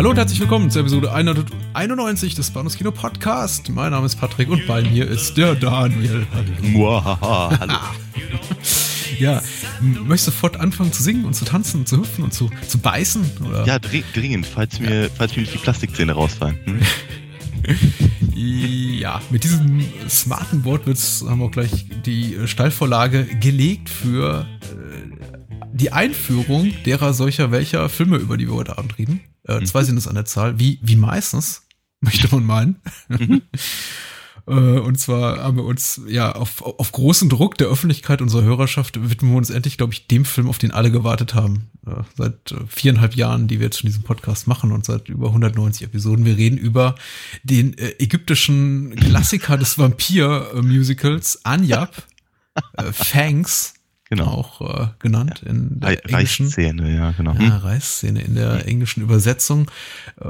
Hallo und herzlich willkommen zur Episode 191 des Bahnhofs Kino Podcast. Mein Name ist Patrick und bei mir ist der Daniel. Muahaha, hallo. Ja, möchtest du sofort anfangen zu singen und zu tanzen und zu hüpfen und zu, zu beißen? Oder? Ja, dri- dringend, falls mir, falls mir nicht die Plastikzähne rausfallen. Hm? Ja, mit diesem smarten Wortwitz haben wir auch gleich die äh, Steilvorlage gelegt für äh, die Einführung derer solcher welcher Filme, über die wir heute Abend reden. Äh, zwei sind es an der Zahl, wie, wie meistens, möchte man meinen. Äh, Und zwar haben wir uns ja auf, auf großen Druck der Öffentlichkeit unserer Hörerschaft widmen wir uns endlich, glaube ich, dem Film, auf den alle gewartet haben. Äh, Seit äh, viereinhalb Jahren, die wir jetzt schon diesen Podcast machen und seit über 190 Episoden. Wir reden über den ägyptischen Klassiker des Vampir-Musicals, Anyab, äh, Fangs, Genau. auch äh, genannt in der Re englischen Reißzähne, ja, genau. ja, Hm? Reißszene in der englischen Übersetzung. Äh,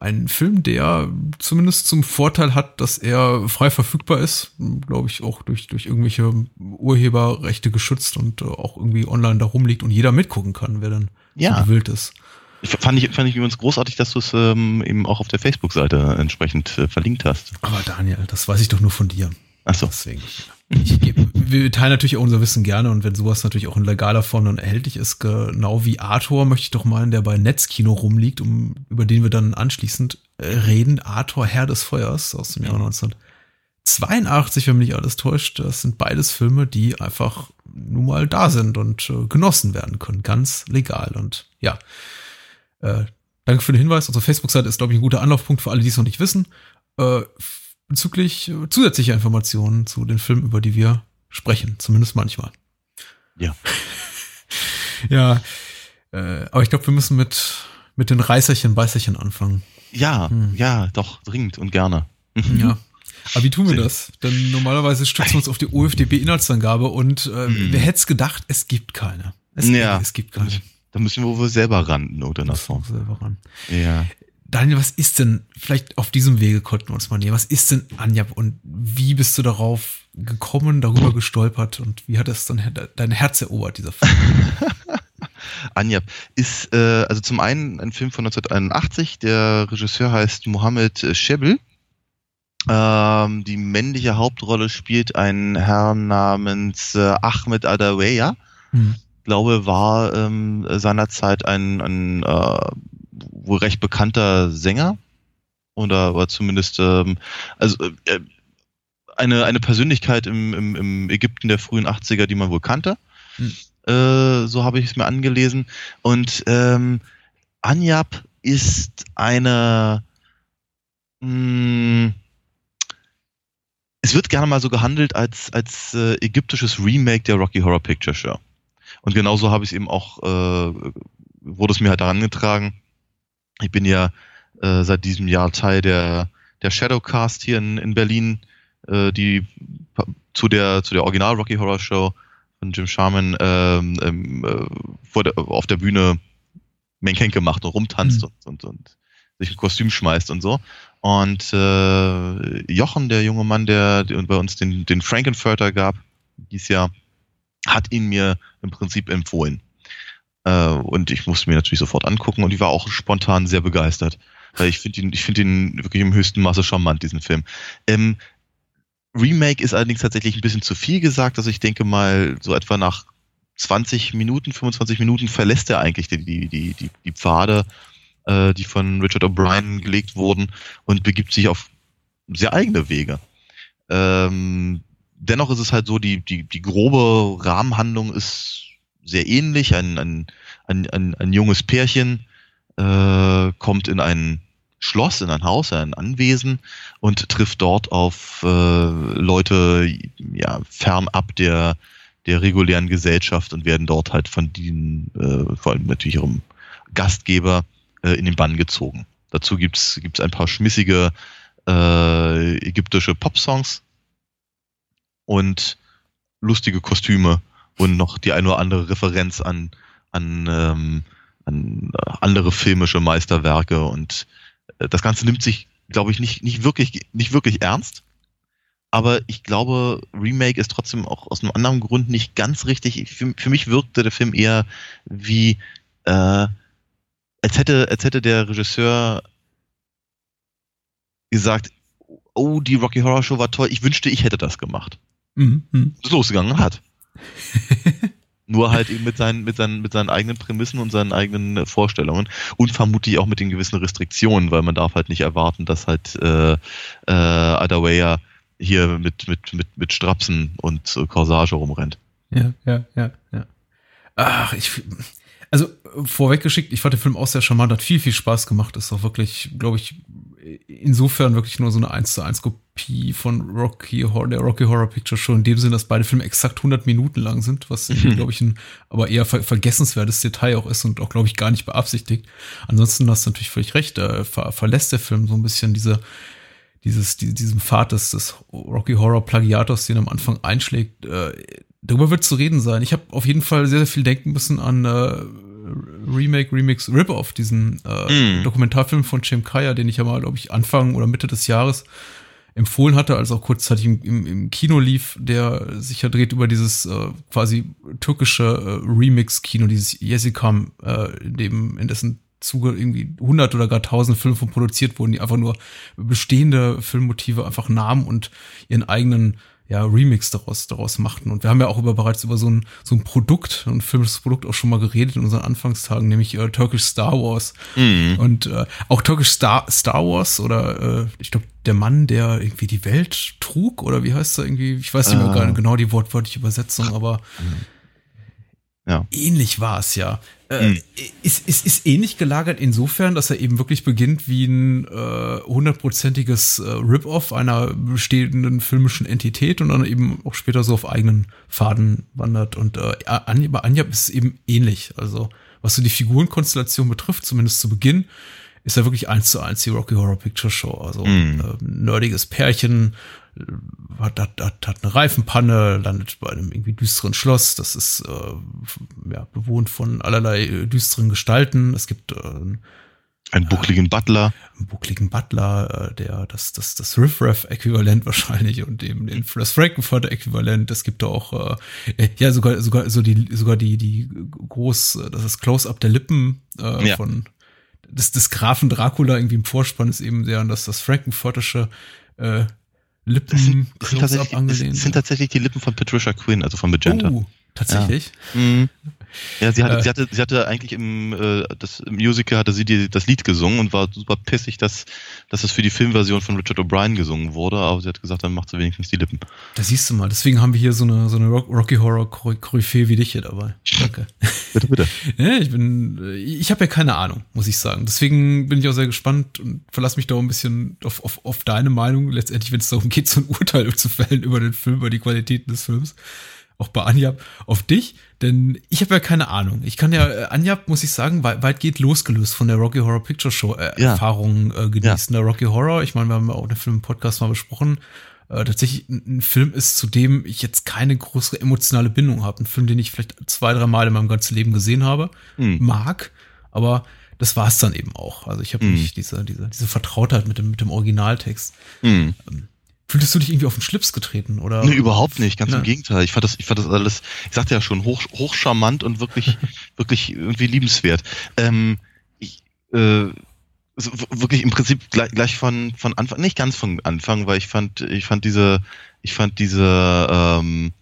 ein Film, der zumindest zum Vorteil hat, dass er frei verfügbar ist, glaube ich, auch durch, durch irgendwelche Urheberrechte geschützt und äh, auch irgendwie online da rumliegt und jeder mitgucken kann, wer dann Ja. so gewillt ist. Fand ich, fand ich übrigens großartig, dass du es ähm, eben auch auf der Facebook-Seite entsprechend äh, verlinkt hast. Aber Daniel, das weiß ich doch nur von dir. Achso. Deswegen. Ich gebe, wir teilen natürlich auch unser Wissen gerne und wenn sowas natürlich auch in legaler Form dann erhältlich ist, genau wie Arthur, möchte ich doch meinen, der bei Netzkino rumliegt, um, über den wir dann anschließend äh, reden. Arthur, Herr des Feuers aus dem Jahre 1982, wenn mich nicht alles täuscht. Das sind beides Filme, die einfach nun mal da sind und äh, genossen werden können. Ganz legal und ja. Äh, danke für den Hinweis. Unsere Facebook-Seite ist, glaube ich, ein guter Anlaufpunkt für alle, die es noch nicht wissen. Äh, bezüglich äh, zusätzlicher Informationen zu den Filmen, über die wir sprechen, zumindest manchmal. Ja. ja, äh, aber ich glaube, wir müssen mit, mit den Reißerchen, Beißerchen anfangen. Ja, Hm. ja, doch, dringend und gerne. Mhm. Ja. Aber wie tun wir das? Denn normalerweise stützen wir uns auf die OFDB-Inhaltsangabe und äh, Mhm. wer hätte es gedacht, es gibt keine. Es, Ja. es gibt keine. Da müssen wir wohl selber ran, irgendeiner Das Form. selber ran. Ja. Daniel, was ist denn, vielleicht auf diesem Wege konnten wir uns mal näher, was ist denn Anjab und wie bist du darauf gekommen, darüber gestolpert und wie hat es dann dein Herz erobert, dieser Film? Anjab ist äh, also zum einen ein Film von 1981. Der Regisseur heißt Mohammed äh, Shebel. Ähm, die männliche Hauptrolle spielt ein Herr namens äh, Ahmed Adaweya. Hm. glaube, war ähm, seinerzeit ein, ein äh, wohl recht bekannter Sänger oder war zumindest ähm, also äh, eine, eine Persönlichkeit im, im, im Ägypten der frühen 80er, die man wohl kannte. Hm. Äh, so habe ich es mir angelesen. Und ähm, Anyab ist eine mh, es wird gerne mal so gehandelt als, als äh, ägyptisches Remake der Rocky Horror Picture Show. Und genauso habe ich es eben auch, äh, wurde es mir halt herangetragen. Ich bin ja äh, seit diesem Jahr Teil der, der Shadowcast hier in, in Berlin, äh, die zu der, zu der Original Rocky Horror Show von Jim Sharman ähm, ähm, äh, vor der, auf der Bühne Menkenke macht und rumtanzt Mhm. und, und, und sich ein Kostüm schmeißt und so. Und äh, Jochen, der junge Mann, der, der bei uns den, den Frankenfurter gab, dieses Jahr, hat ihn mir im Prinzip empfohlen. Äh, und ich musste mir natürlich sofort angucken und ich war auch spontan sehr begeistert. Weil ich finde ihn, ich finde ihn wirklich im höchsten Maße charmant, diesen Film. Ähm, Remake ist allerdings tatsächlich ein bisschen zu viel gesagt. Also ich denke mal, so etwa nach 20 Minuten, 25 Minuten verlässt er eigentlich die, die, die, die, Pfade, äh, die von Richard O'Brien gelegt wurden und begibt sich auf sehr eigene Wege. Ähm, dennoch ist es halt so, die, die, die grobe Rahmenhandlung ist sehr ähnlich. Ein, ein, ein, ein, ein junges Pärchen äh, kommt in ein Schloss, in ein Haus, ein Anwesen und trifft dort auf äh, Leute ja, fernab der, der regulären Gesellschaft und werden dort halt von denen, äh, vor allem natürlich ihrem Gastgeber, äh, in den Bann gezogen. Dazu gibt's gibt's ein paar schmissige äh, ägyptische Popsongs, und lustige Kostüme und noch die eine oder andere Referenz an, an, ähm, an andere filmische Meisterwerke und äh, das Ganze nimmt sich, glaube ich, nicht, nicht wirklich, nicht wirklich ernst. Aber ich glaube, Remake ist trotzdem auch aus einem anderen Grund nicht ganz richtig. Für, für mich wirkte der Film eher wie, äh, als hätte, als hätte der Regisseur gesagt, oh, die Rocky Horror Show war toll, ich wünschte, ich hätte das gemacht. Mhm. mhm. Losgegangen hat. Nur halt eben mit seinen, mit, seinen, mit seinen eigenen Prämissen und seinen eigenen Vorstellungen und vermutlich auch mit den gewissen Restriktionen, weil man darf halt nicht erwarten, dass halt äh, äh, Adawaya hier mit, mit, mit, mit Strapsen und Corsage rumrennt. Ja, ja, ja, ja. Ach, ich, also vorweggeschickt, ich fand den Film auch sehr charmant, hat viel, viel Spaß gemacht, ist auch wirklich, glaube ich, insofern wirklich nur so eine 1 zu 1 Kopie von Rocky Horror, der Rocky Horror Picture Show, in dem Sinne, dass beide Filme exakt 100 Minuten lang sind, was, mhm. glaube ich, ein aber eher ver vergessenswertes Detail auch ist und auch, glaube ich, gar nicht beabsichtigt. Ansonsten hast du natürlich völlig recht, da ver verlässt der Film so ein bisschen diese, dieses, die, diesem Pfad des, des Rocky Horror Plagiators, den er am Anfang einschlägt. Äh, darüber wird zu reden sein. Ich habe auf jeden Fall sehr, sehr viel denken müssen an äh, Remake, Remix, Rip-Off, diesen äh, mm. Dokumentarfilm von Cem Kaya, den ich ja mal, glaube ich, Anfang oder Mitte des Jahres empfohlen hatte, als auch kurzzeitig im, im, im Kino lief, der sich ja dreht über dieses äh, quasi türkische äh, Remix-Kino, dieses Yesikam, äh, in dem, in dessen Zuge irgendwie hundert oder gar tausend Filme von produziert wurden, die einfach nur bestehende Filmmotive einfach nahmen und ihren eigenen ja, Remix daraus, daraus machten. Und wir haben ja auch über bereits über so ein, so ein Produkt, ein filmisches Produkt auch schon mal geredet in unseren Anfangstagen, nämlich äh, Turkish Star Wars. Mhm. Und äh, auch Turkish Star, Star Wars oder äh, ich glaube, der Mann, der irgendwie die Welt trug, oder wie heißt er irgendwie? Ich weiß nicht mehr äh. genau die wortwörtliche Übersetzung, aber ja. ähnlich war es ja. Äh, hm. ist, ist, ist ähnlich gelagert insofern, dass er eben wirklich beginnt wie ein äh, hundertprozentiges äh, Rip-Off einer bestehenden filmischen Entität und dann eben auch später so auf eigenen Faden wandert. Und äh, bei Anja ist es eben ähnlich. Also was so die Figurenkonstellation betrifft, zumindest zu Beginn, ist er wirklich eins zu eins die Rocky Horror Picture Show. Also mm. äh, nerdiges Pärchen, hat, hat, hat, hat eine Reifenpanne, landet bei einem irgendwie düsteren Schloss. Das ist äh, ja, bewohnt von allerlei äh, düsteren Gestalten. Es gibt äh, einen buckligen Butler. Einen buckligen Butler, äh, der das, das, das Riff-Raff-Äquivalent wahrscheinlich und eben den, das Frankenfurter-Äquivalent. Es gibt auch, äh, ja, sogar, sogar, so die, sogar die, die groß, das ist Close-Up der Lippen äh, ja. von des, des Grafen Dracula irgendwie im Vorspann ist eben sehr an das, das Frankenfurtische äh, Lippen das sind, das sind, tatsächlich, das sind tatsächlich die Lippen von Patricia Quinn, also von Magenta. Oh, tatsächlich? Ja, mhm. Ja sie, hatte, äh, sie, hatte, sie hatte eigentlich im, äh, das, im Musical hatte sie die, das Lied gesungen und war super pissig, dass, dass es für die Filmversion von Richard O'Brien gesungen wurde, aber sie hat gesagt, dann macht sie wenigstens die Lippen. Da siehst du mal, deswegen haben wir hier so eine, so eine Rocky Horror Koryphäe wie dich hier dabei. Danke. bitte, bitte. ja, ich bin, ich habe ja keine Ahnung, muss ich sagen. Deswegen bin ich auch sehr gespannt und verlasse mich da auch ein bisschen auf, auf, auf deine Meinung, letztendlich, wenn es darum geht, so ein Urteil zu fällen über den Film, über die Qualitäten des Films auch bei Anjab auf dich, denn ich habe ja keine Ahnung. Ich kann ja äh, Anjab, muss ich sagen, weit, weitgehend losgelöst von der Rocky Horror Picture Show äh, ja. Erfahrung äh, genießen. Ja. Der Rocky Horror, ich meine, wir haben auch den Film-Podcast mal besprochen, äh, tatsächlich ein, Film ist, zu dem ich jetzt keine größere emotionale Bindung habe. Ein Film, den ich vielleicht zwei, drei Mal in meinem ganzen Leben gesehen habe, mhm. mag, aber das war es dann eben auch. Also ich habe mhm. nicht diese, diese, diese Vertrautheit mit dem, mit dem Originaltext. Mhm. Ähm, Fühltest du dich irgendwie auf den Schlips getreten, oder? Nee, überhaupt nicht, ganz ja. im Gegenteil. Ich fand das, ich fand das alles, ich sagte ja schon, hoch, hochcharmant und wirklich, wirklich irgendwie liebenswert. Ähm, ich, äh, so, wirklich im Prinzip gleich, gleich von, von Anfang, nicht ganz von Anfang, weil ich fand, ich fand diese, ich fand diese, ähm,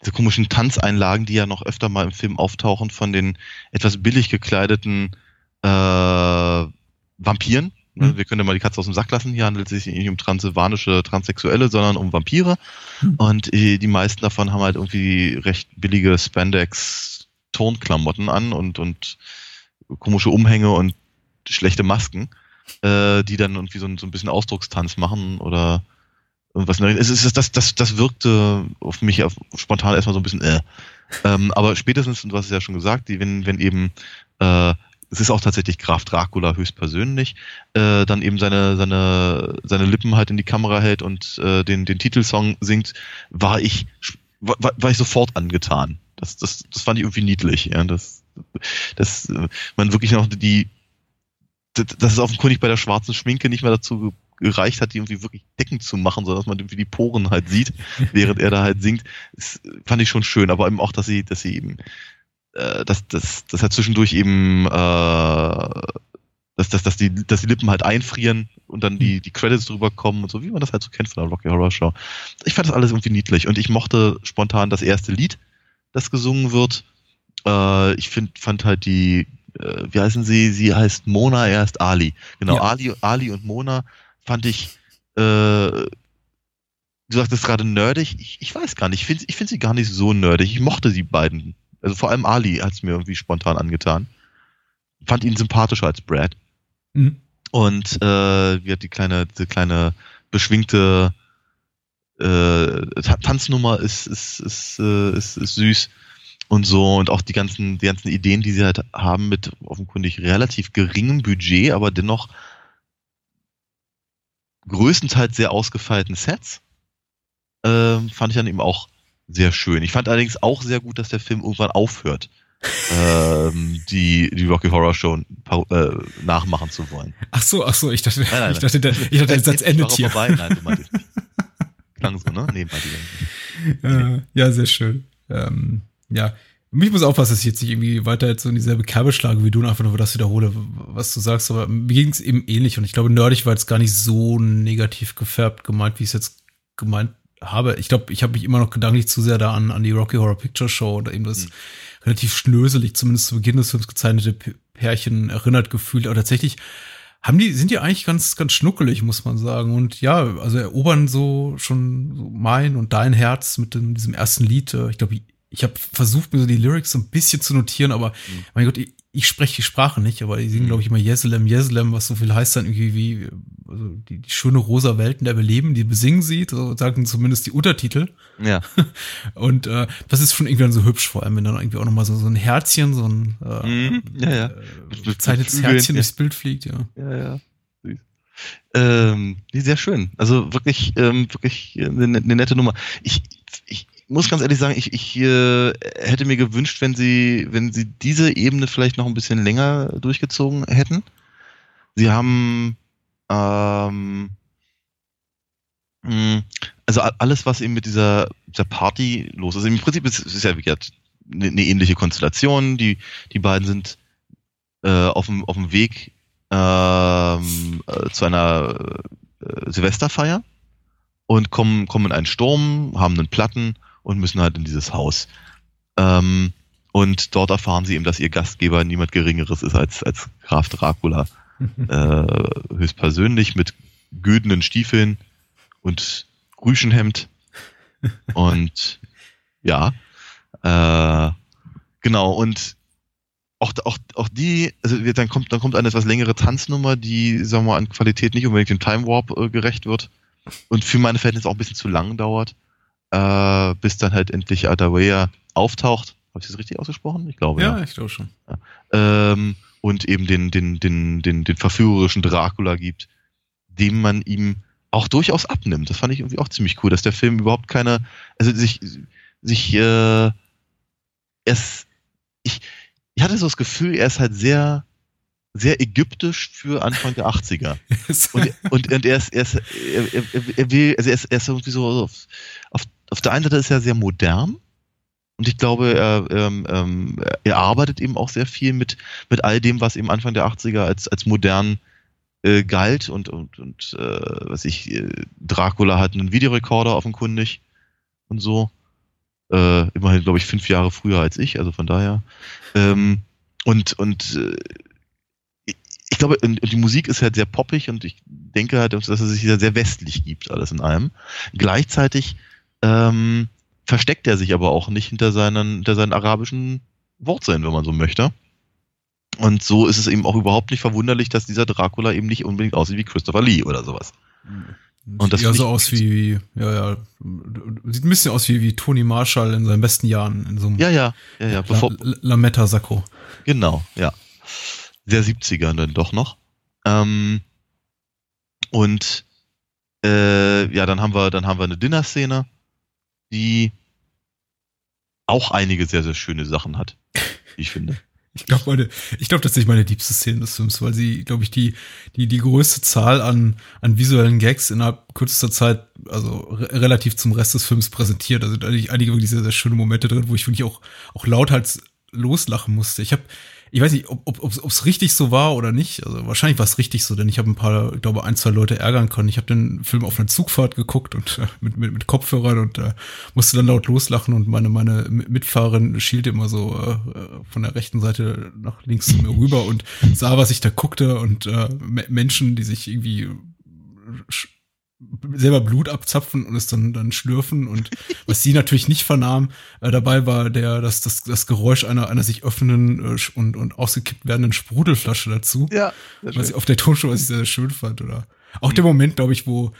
diese komischen Tanzeinlagen, die ja noch öfter mal im Film auftauchen, von den etwas billig gekleideten äh, Vampiren, Mhm. Wir können ja mal die Katze aus dem Sack lassen. Hier handelt es sich nicht um transsilvanische Transsexuelle, sondern um Vampire. Mhm. Und äh, die meisten davon haben halt irgendwie recht billige Spandex-Tonklamotten an und, und komische Umhänge und schlechte Masken, äh, die dann irgendwie so, so ein bisschen Ausdruckstanz machen oder irgendwas. Es ist, das, das, das wirkte auf mich auf, spontan erstmal so ein bisschen äh. Ähm, aber spätestens, und du hast es ja schon gesagt, die, wenn, wenn eben äh, es ist auch tatsächlich Graf Dracula höchstpersönlich, äh, dann eben seine, seine, seine Lippen halt in die Kamera hält und äh, den, den Titelsong singt, war ich, war, war ich sofort angetan. Das, das, das fand ich irgendwie niedlich, ja. Das, das, man wirklich noch die, dass es offenkundig bei der schwarzen Schminke nicht mehr dazu gereicht hat, die irgendwie wirklich deckend zu machen, sondern dass man irgendwie die Poren halt sieht, während er da halt singt. Das fand ich schon schön, aber eben auch, dass sie, dass sie eben, äh, dass, dass, dass er zwischendurch eben, äh, dass, dass, dass, die, dass die Lippen halt einfrieren und dann die, die Credits drüber kommen und so, wie man das halt so kennt von der Rocky Horror Show. Ich fand das alles irgendwie niedlich und ich mochte spontan das erste Lied, das gesungen wird. Äh, ich find, fand halt die, äh, wie heißen sie? Sie heißt Mona, er ist Ali. Genau, ja. Ali, Ali und Mona fand ich, äh, du sagtest gerade nerdig. Ich, ich weiß gar nicht. Ich finde ich find sie gar nicht so nerdig. Ich mochte sie beiden. Also vor allem Ali hat es mir irgendwie spontan angetan. Fand ihn sympathischer als Brad. Mhm. Und äh, wie hat die kleine, die kleine beschwingte äh, Tanznummer ist, ist, ist, äh, ist, ist süß und so und auch die ganzen, die ganzen Ideen, die sie halt haben mit offenkundig relativ geringem Budget, aber dennoch größtenteils sehr ausgefeilten Sets, ähm, fand ich dann eben auch sehr schön. Ich fand allerdings auch sehr gut, dass der Film irgendwann aufhört, ähm, die, die Rocky Horror Show äh, nachmachen zu wollen. Ach so, ach so, ich dachte, nein, nein, ich dachte, der, ich dachte der Satz endet hier. Vorbei. Nein, du meintest nicht. Klang so, ne? Nee, meinte äh, Ja, sehr schön. Ähm, ja, mich muss aufpassen, dass ich jetzt nicht irgendwie weiter jetzt so in dieselbe Kerbe schlage wie du und einfach nur das wiederhole, was du sagst. Aber mir ging es eben ähnlich und ich glaube, nerdig war jetzt gar nicht so negativ gefärbt gemeint, wie es jetzt gemeint habe. Ich glaube, ich habe mich immer noch gedanklich zu sehr da an, an die Rocky Horror Picture Show oder eben das mhm. relativ schnöselig, zumindest zu Beginn des Films gezeichnete Pärchen erinnert gefühlt. Aber tatsächlich haben die, sind die eigentlich ganz, ganz schnuckelig, muss man sagen. Und ja, also erobern so schon mein und dein Herz mit dem, diesem ersten Lied. Ich glaube, ich habe versucht, mir so die Lyrics so ein bisschen zu notieren, aber mhm. mein Gott, ich, ich spreche die Sprache nicht, aber die singen, mhm. glaube ich, immer Jeselem, Jeselem, was so viel heißt dann irgendwie wie also die, die schöne rosa Welt, in der wir leben, die besingen sieht, so sagen zumindest die Untertitel. Ja. Und äh, das ist schon irgendwie dann so hübsch, vor allem, wenn dann irgendwie auch nochmal so, so ein Herzchen, so ein äh, mhm. ja, ja. Äh, zeites Herzchen durchs Bild fliegt, ja. Ja, ja. Ähm, sehr schön. Also wirklich, ähm, wirklich eine, eine nette Nummer. Ich, muss ganz ehrlich sagen, ich, ich äh, hätte mir gewünscht, wenn sie, wenn sie diese Ebene vielleicht noch ein bisschen länger durchgezogen hätten. Sie haben ähm, mh, hm, also alles, was eben mit dieser, dieser Party los ist. Im Prinzip ist es ja wie gesagt, eine, eine ähnliche Konstellation. Die, die beiden sind äh, auf, dem, auf dem Weg ähm, äh, zu einer äh, Silvesterfeier und kommen, kommen in einen Sturm, haben einen Platten und müssen halt in dieses Haus. Ähm, und dort erfahren sie eben, dass ihr Gastgeber niemand Geringeres ist als, als Graf Dracula. äh, höchstpersönlich mit güdenen Stiefeln und Rüschenhemd. und ja, äh, genau, und auch, auch, auch die, also dann kommt, dann kommt eine etwas längere Tanznummer, die, sagen wir mal, an Qualität nicht unbedingt dem Time Warp äh, gerecht wird und für meine Verhältnisse auch ein bisschen zu lang dauert äh, bis dann halt endlich Adawea auftaucht. Habe ich das richtig ausgesprochen? Ich glaube, ja. Ja, ich glaube schon. Ja. Ähm, und eben den, den, den, den, den verführerischen Dracula gibt, dem man ihm auch durchaus abnimmt. Das fand ich irgendwie auch ziemlich cool, dass der Film überhaupt keine, also sich, sich, äh, es, ich, ich hatte so das Gefühl, er ist halt sehr, sehr ägyptisch für Anfang der 80er. und, und, und er ist, er ist, er, er, er will, also er ist, er ist irgendwie so auf, auf der einen Seite ist er sehr modern und ich glaube, er, ähm, ähm, er arbeitet eben auch sehr viel mit, mit all dem, was eben Anfang der 80er als, als modern äh, galt und, und, und äh, was ich, äh, Dracula hat einen Videorekorder offenkundig und so. Äh, immerhin, glaube ich, fünf Jahre früher als ich, also von daher. Ähm, und und äh, ich glaube, die Musik ist halt sehr poppig und ich denke halt, dass er sich sehr westlich gibt, alles in allem. Gleichzeitig ähm, versteckt er sich aber auch nicht hinter seinen, hinter seinen arabischen Wurzeln, wenn man so möchte. Und so ist es eben auch überhaupt nicht verwunderlich, dass dieser Dracula eben nicht unbedingt aussieht wie Christopher Lee oder sowas. Und das sieht ja so aus wie, wie, ja, ja, sieht ein bisschen aus wie, wie Tony Marshall in seinen besten Jahren in so einem ja, ja, ja, ja, bevor, Lametta-Sakko. Genau, ja. sehr 70er dann doch noch. Ähm, und äh, ja, dann haben wir, dann haben wir eine Dinner-Szene, die auch einige sehr, sehr schöne Sachen hat, wie ich finde. Ich glaube, meine, ich glaube tatsächlich meine liebste Szene des Films, weil sie, glaube ich, die, die, die größte Zahl an, an visuellen Gags innerhalb kürzester Zeit, also re relativ zum Rest des Films präsentiert. Da einige wirklich sehr, sehr schöne Momente drin, wo ich wirklich auch, auch lauthals loslachen musste. Ich habe ich weiß nicht, ob ob ob, es richtig so war oder nicht. Also wahrscheinlich war es richtig so, denn ich habe ein paar, ich glaube, ein, zwei Leute ärgern können. Ich habe den Film auf einer Zugfahrt geguckt und äh, mit, mit, mit Kopfhörern und äh, musste dann laut loslachen und meine, meine Mitfahrerin schielte immer so äh, von der rechten Seite nach links zu mir rüber und sah, was ich da guckte und äh, Menschen, die sich irgendwie selber Blut abzapfen und es dann dann schlürfen. Und was sie natürlich nicht vernahm äh, dabei war der das das das Geräusch einer einer sich öffnenden äh, und und ausgekippt werdenden Sprudelflasche dazu. Ja was ich auf der Tonspur was ich sehr, sehr schön fand oder? Auch mhm. der Moment glaube ich wo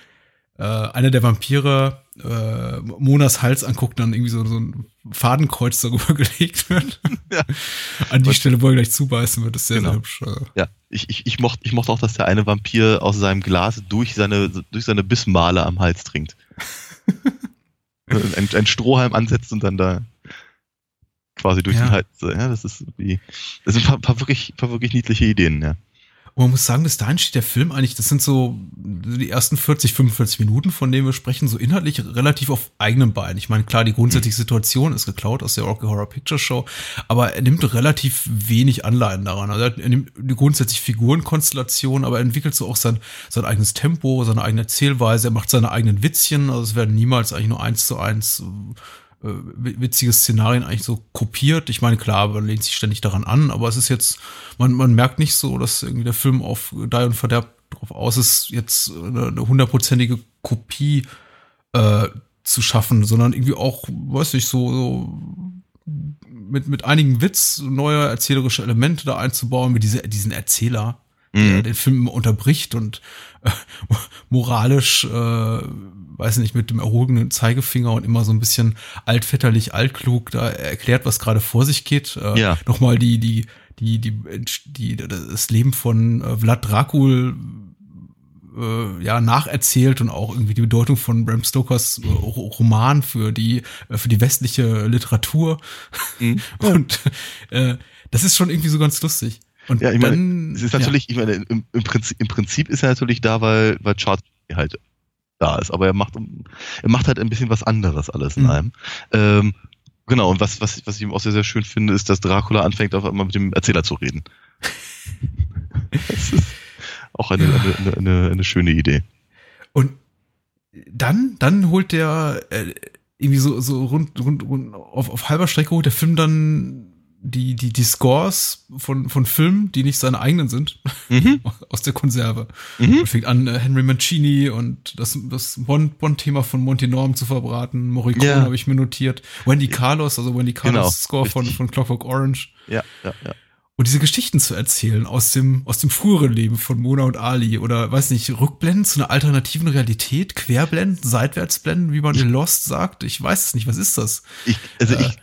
äh, einer der Vampire äh, Monas Hals anguckt, dann irgendwie so, so ein Fadenkreuz darüber gelegt wird. Ja. An die Und, Stelle, wo er gleich zubeißen wird, ist sehr, genau. sehr hübsch. Ja, ich, ich, ich, mochte, ich mochte auch, dass der eine Vampir aus seinem Glas durch seine, durch seine Bissmale am Hals trinkt. ein, ein Strohhalm ansetzt und dann da quasi durch ja. den Hals. Ja, das ist wie, das sind ein paar, paar, wirklich, paar wirklich niedliche Ideen, ja. Und man muss sagen, bis dahin steht der Film eigentlich, das sind so die ersten 40, 45 Minuten, von denen wir sprechen, so inhaltlich relativ auf eigenen Beinen. Ich meine, klar, die grundsätzliche Situation ist geklaut aus der Rocky Horror Picture Show, aber er nimmt relativ wenig Anleihen daran. Also er nimmt die grundsätzliche Figurenkonstellation, aber er entwickelt so auch sein, sein eigenes Tempo, seine eigene Erzählweise, er macht seine eigenen Witzchen, also es werden niemals eigentlich nur eins zu eins witzige Szenarien eigentlich so kopiert. Ich meine, klar, man lehnt sich ständig daran an, aber es ist jetzt, man, man merkt nicht so, dass irgendwie der Film auf Die und Verderb drauf aus ist, jetzt eine hundertprozentige Kopie äh, zu schaffen, sondern irgendwie auch, weiß ich, so, so mit, mit einigen Witz neue erzählerische Elemente da einzubauen, mit diese, diesen Erzähler, mhm. der den Film unterbricht und äh, moralisch äh, weiß nicht, mit dem erhobenen Zeigefinger und immer so ein bisschen altväterlich, altklug da erklärt, was gerade vor sich geht. Äh, ja. Nochmal die, die, die, die, die, das Leben von äh, Vlad Dracul äh, ja nacherzählt und auch irgendwie die Bedeutung von Bram Stokers äh, Roman für die äh, für die westliche Literatur mhm. und äh, das ist schon irgendwie so ganz lustig. Und ja, ich dann, meine, es ist natürlich, ja. ich meine, im, im, Prinzip, im Prinzip ist er natürlich da, weil, weil Charles halt da ist, aber er macht, er macht halt ein bisschen was anderes alles in mhm. einem. Ähm, genau, und was, was, was ich ihm auch sehr, sehr schön finde, ist, dass Dracula anfängt, auf einmal mit dem Erzähler zu reden. das ist auch eine, ja. eine, eine, eine, schöne Idee. Und dann, dann holt der äh, irgendwie so, so rund, rund, rund auf, auf halber Strecke holt der Film dann die, die, die Scores von, von Filmen, die nicht seine eigenen sind, mhm. aus der Konserve. Mhm. Und fängt an, äh, Henry Mancini und das, das Bond-Thema von Monty Norm zu verbraten. Morricone ja. habe ich mir notiert. Wendy Carlos, also Wendy Carlos genau. Score von, von Clockwork Orange. Ja, ja, ja. Und diese Geschichten zu erzählen aus dem, aus dem früheren Leben von Mona und Ali oder, weiß nicht, Rückblenden zu einer alternativen Realität, Querblenden, Seitwärtsblenden, wie man in Lost sagt. Ich weiß es nicht. Was ist das? Ich, also äh, ich,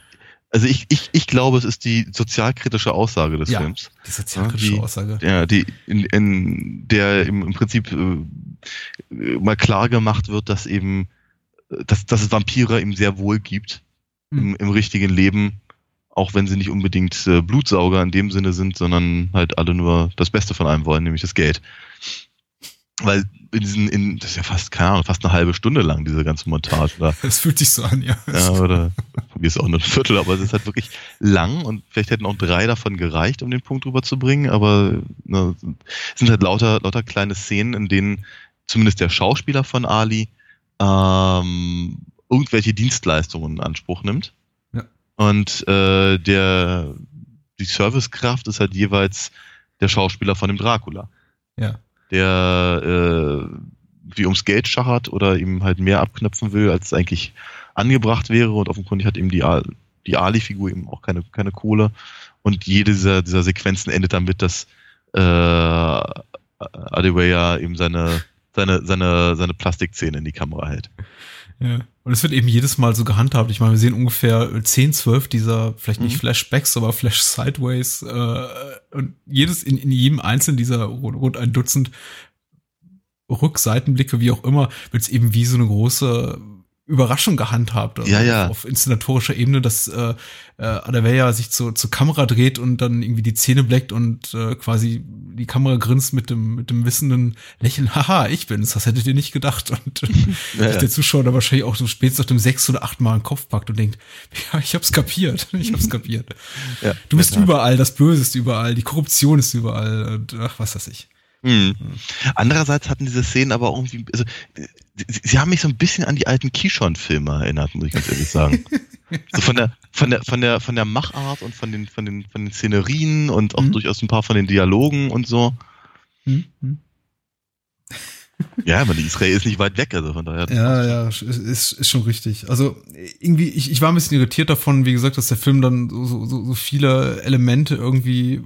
also ich, ich, ich glaube, es ist die sozialkritische Aussage des ja, Films. Die sozialkritische die, Aussage. Ja, die in, in der im, im Prinzip äh, mal klar gemacht wird, dass eben, dass, dass es Vampire ihm sehr wohl gibt hm. im, im richtigen Leben, auch wenn sie nicht unbedingt äh, Blutsauger in dem Sinne sind, sondern halt alle nur das Beste von einem wollen, nämlich das Geld. Weil in diesen, in, das ist ja fast, keine Ahnung, fast eine halbe Stunde lang, diese ganze Montage. Da. Es fühlt sich so an, ja. Ja, oder ist auch nur ein Viertel, aber es ist halt wirklich lang und vielleicht hätten auch drei davon gereicht, um den Punkt rüberzubringen, aber ne, es sind halt lauter, lauter kleine Szenen, in denen zumindest der Schauspieler von Ali ähm, irgendwelche Dienstleistungen in Anspruch nimmt. Ja. Und äh, der die Servicekraft ist halt jeweils der Schauspieler von dem Dracula. Ja der äh, wie ums Geld schachert oder ihm halt mehr abknöpfen will, als eigentlich angebracht wäre. Und offenkundig hat eben die, die Ali-Figur eben auch keine, keine Kohle. Und jede dieser, dieser Sequenzen endet damit, dass äh, Adeweya eben seine, seine, seine, seine Plastikzähne in die Kamera hält. Ja. Und es wird eben jedes Mal so gehandhabt. Ich meine, wir sehen ungefähr 10, 12 dieser, vielleicht nicht mhm. Flashbacks, aber Flash Sideways. Äh, und jedes, in, in jedem einzelnen dieser rund ein Dutzend Rückseitenblicke, wie auch immer, wird es eben wie so eine große Überraschung gehandhabt. Also ja, ja. Auf inszenatorischer Ebene, dass äh, äh, Adaveya sich zu, zur Kamera dreht und dann irgendwie die Zähne bleckt und äh, quasi die Kamera grinst mit dem, mit dem wissenden Lächeln. Haha, ich bin's, das hättet ihr nicht gedacht. Und äh, ja, ja. der Zuschauer da wahrscheinlich auch so spätestens auf dem sechs oder acht Mal den Kopf packt und denkt, ja, ich hab's kapiert. Ich hab's kapiert. ja, du bist überall, das Böse ist überall, die Korruption ist überall und ach, was weiß ich. Mhm. Andererseits hatten diese Szenen aber irgendwie, also, sie, sie haben mich so ein bisschen an die alten Kishon-Filme erinnert, muss ich ganz ehrlich sagen. so von der, von der, von der, von der Machart und von den, von den, von den Szenerien und auch mhm. durchaus ein paar von den Dialogen und so. Mhm. Ja, aber die Israel ist nicht weit weg, also von daher. Ja, ja, ist, ist schon richtig. Also irgendwie, ich, ich war ein bisschen irritiert davon, wie gesagt, dass der Film dann so, so, so viele Elemente irgendwie äh,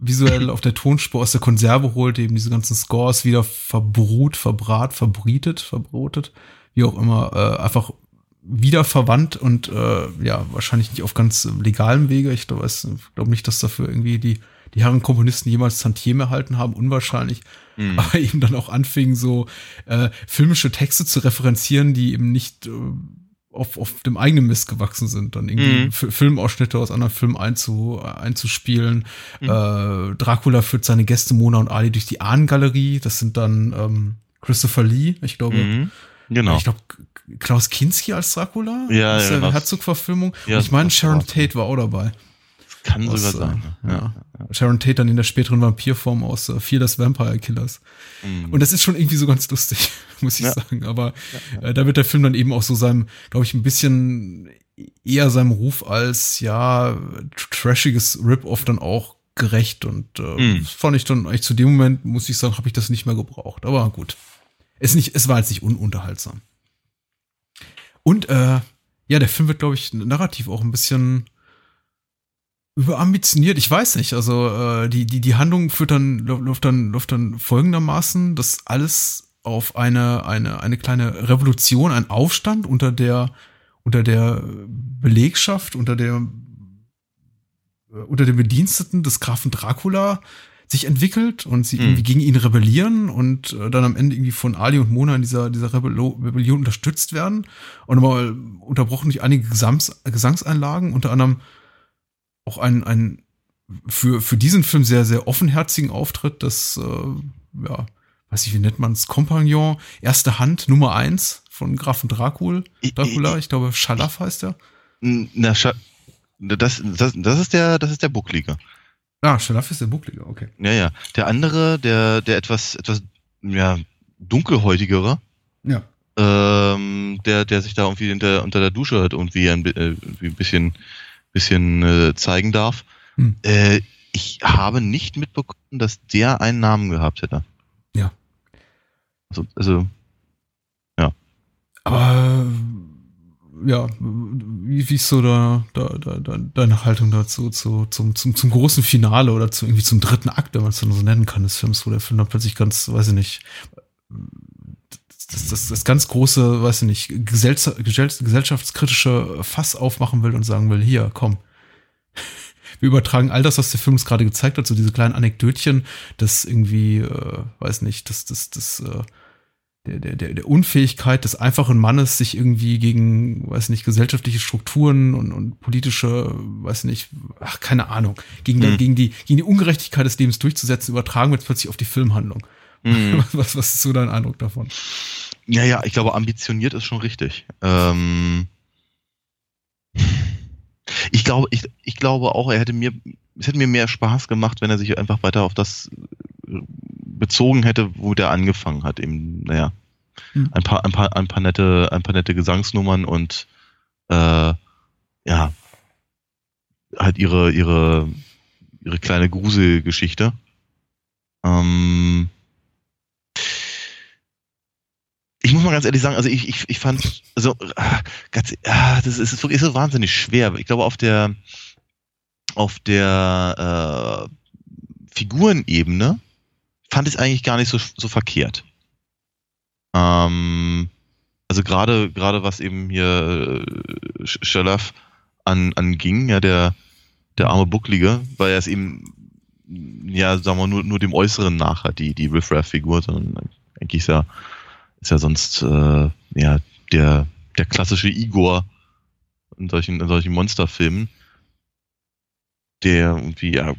visuell auf der Tonspur aus der Konserve holt, eben diese ganzen Scores wieder verbrut, verbrat, verbrietet, verbrotet, wie auch immer, äh, einfach wieder verwandt und äh, ja, wahrscheinlich nicht auf ganz legalem Wege. Ich glaube glaub nicht, dass dafür irgendwie die, die Herren Komponisten jemals Tantieme erhalten haben, unwahrscheinlich. Mhm. Aber eben dann auch anfingen, so äh, filmische Texte zu referenzieren, die eben nicht äh, auf, auf dem eigenen Mist gewachsen sind, dann irgendwie mhm. Filmausschnitte aus anderen Filmen einzu, einzuspielen. Mhm. Äh, Dracula führt seine Gäste Mona und Ali durch die Ahnengalerie. Das sind dann ähm, Christopher Lee, ich glaube. Mhm. Genau. Ich glaube, Klaus Kinski als Dracula. Ja, ja, ja Herzog-Verfilmung. Ja, ich meine, Sharon Tate war auch dabei. Kann aus, sogar sein. Äh, ja. ja. Sharon Tate dann in der späteren Vampirform aus äh, Fear des Vampire Killers. Mhm. Und das ist schon irgendwie so ganz lustig, muss ich sagen. Aber äh, da wird der Film dann eben auch so seinem, glaube ich, ein bisschen eher seinem Ruf als, ja, trashiges Rip-Off dann auch gerecht. Und äh, mhm. das fand ich dann eigentlich zu dem Moment, muss ich sagen, habe ich das nicht mehr gebraucht. Aber gut. Es, nicht, es war jetzt nicht ununterhaltsam. Und äh, ja, der Film wird, glaube ich, narrativ auch ein bisschen überambitioniert, ich weiß nicht. Also äh, die, die, die Handlung führt dann, läuft dann, läuft dann folgendermaßen, dass alles auf eine, eine, eine kleine Revolution, ein Aufstand unter der, unter der Belegschaft, unter der, äh, unter den Bediensteten des Grafen Dracula sich entwickelt und sie hm. irgendwie gegen ihn rebellieren und äh, dann am Ende irgendwie von Ali und Mona in dieser, dieser Rebellion unterstützt werden und mal unterbrochen durch einige Gesangs Gesangseinlagen, unter anderem auch ein, ein für, für diesen Film sehr, sehr offenherzigen Auftritt, das, äh, ja, weiß ich, wie nennt man es, Kompagnon, erste Hand, Nummer eins von Grafen Dracul, Dracula, ich glaube, Schalaf heißt er. Na, Scha das, das, das ist der, das ist der Bucklige. Ah, Schalaf ist der Bucklige, okay. Ja, ja. Der andere, der, der etwas, etwas, ja, dunkelhäutigere. Ja. Ähm, der, der sich da irgendwie hinter, unter der Dusche halt irgendwie ein, äh, ein bisschen bisschen äh, zeigen darf. Hm. Äh, ich habe nicht mitbekommen, dass der einen Namen gehabt hätte. Ja. Also, also ja. Aber ja, wie, wie ist so da, da, da, deine Haltung dazu, zu, zum, zum, zum großen Finale oder zu, irgendwie zum dritten Akt, wenn man es so nennen kann, des Films, wo der Film dann plötzlich ganz, weiß ich nicht, das, das, das ganz große, weiß ich nicht, gesellschaftskritische Fass aufmachen will und sagen will, hier, komm. Wir übertragen all das, was der Film uns gerade gezeigt hat, so diese kleinen Anekdötchen, das irgendwie, äh, weiß nicht, das, das, das, äh, der, der, der Unfähigkeit des einfachen Mannes, sich irgendwie gegen, weiß nicht, gesellschaftliche Strukturen und, und politische, weiß nicht, ach, keine Ahnung, gegen, mhm. gegen, die, gegen die Ungerechtigkeit des Lebens durchzusetzen, übertragen wir jetzt plötzlich auf die Filmhandlung. Mhm. Was, was ist so dein Eindruck davon? Ja, ja, ich glaube, ambitioniert ist schon richtig. Ähm ich glaube, ich, ich glaube auch, er hätte mir, es hätte mir mehr Spaß gemacht, wenn er sich einfach weiter auf das äh, bezogen hätte, wo der angefangen hat. Eben, naja, hm. ein paar, ein paar, ein paar nette, ein paar nette Gesangsnummern und äh, ja, halt ihre, ihre, ihre kleine Gruselgeschichte. Ähm, ich muss mal ganz ehrlich sagen, also ich, ich, ich fand, also ganz, ah, das ist wirklich so wahnsinnig schwer. Ich glaube, auf der auf der äh, Figurenebene fand ich es eigentlich gar nicht so, so verkehrt. Ähm, also gerade gerade was eben hier äh, Shalaf an anging, ja der der arme Bucklige, weil er es eben ja sagen wir nur nur dem Äußeren nach hat die die Riffraff Figur, sondern eigentlich ist ja ist ja sonst äh, ja der der klassische Igor in solchen in solchen Monsterfilmen, der irgendwie ja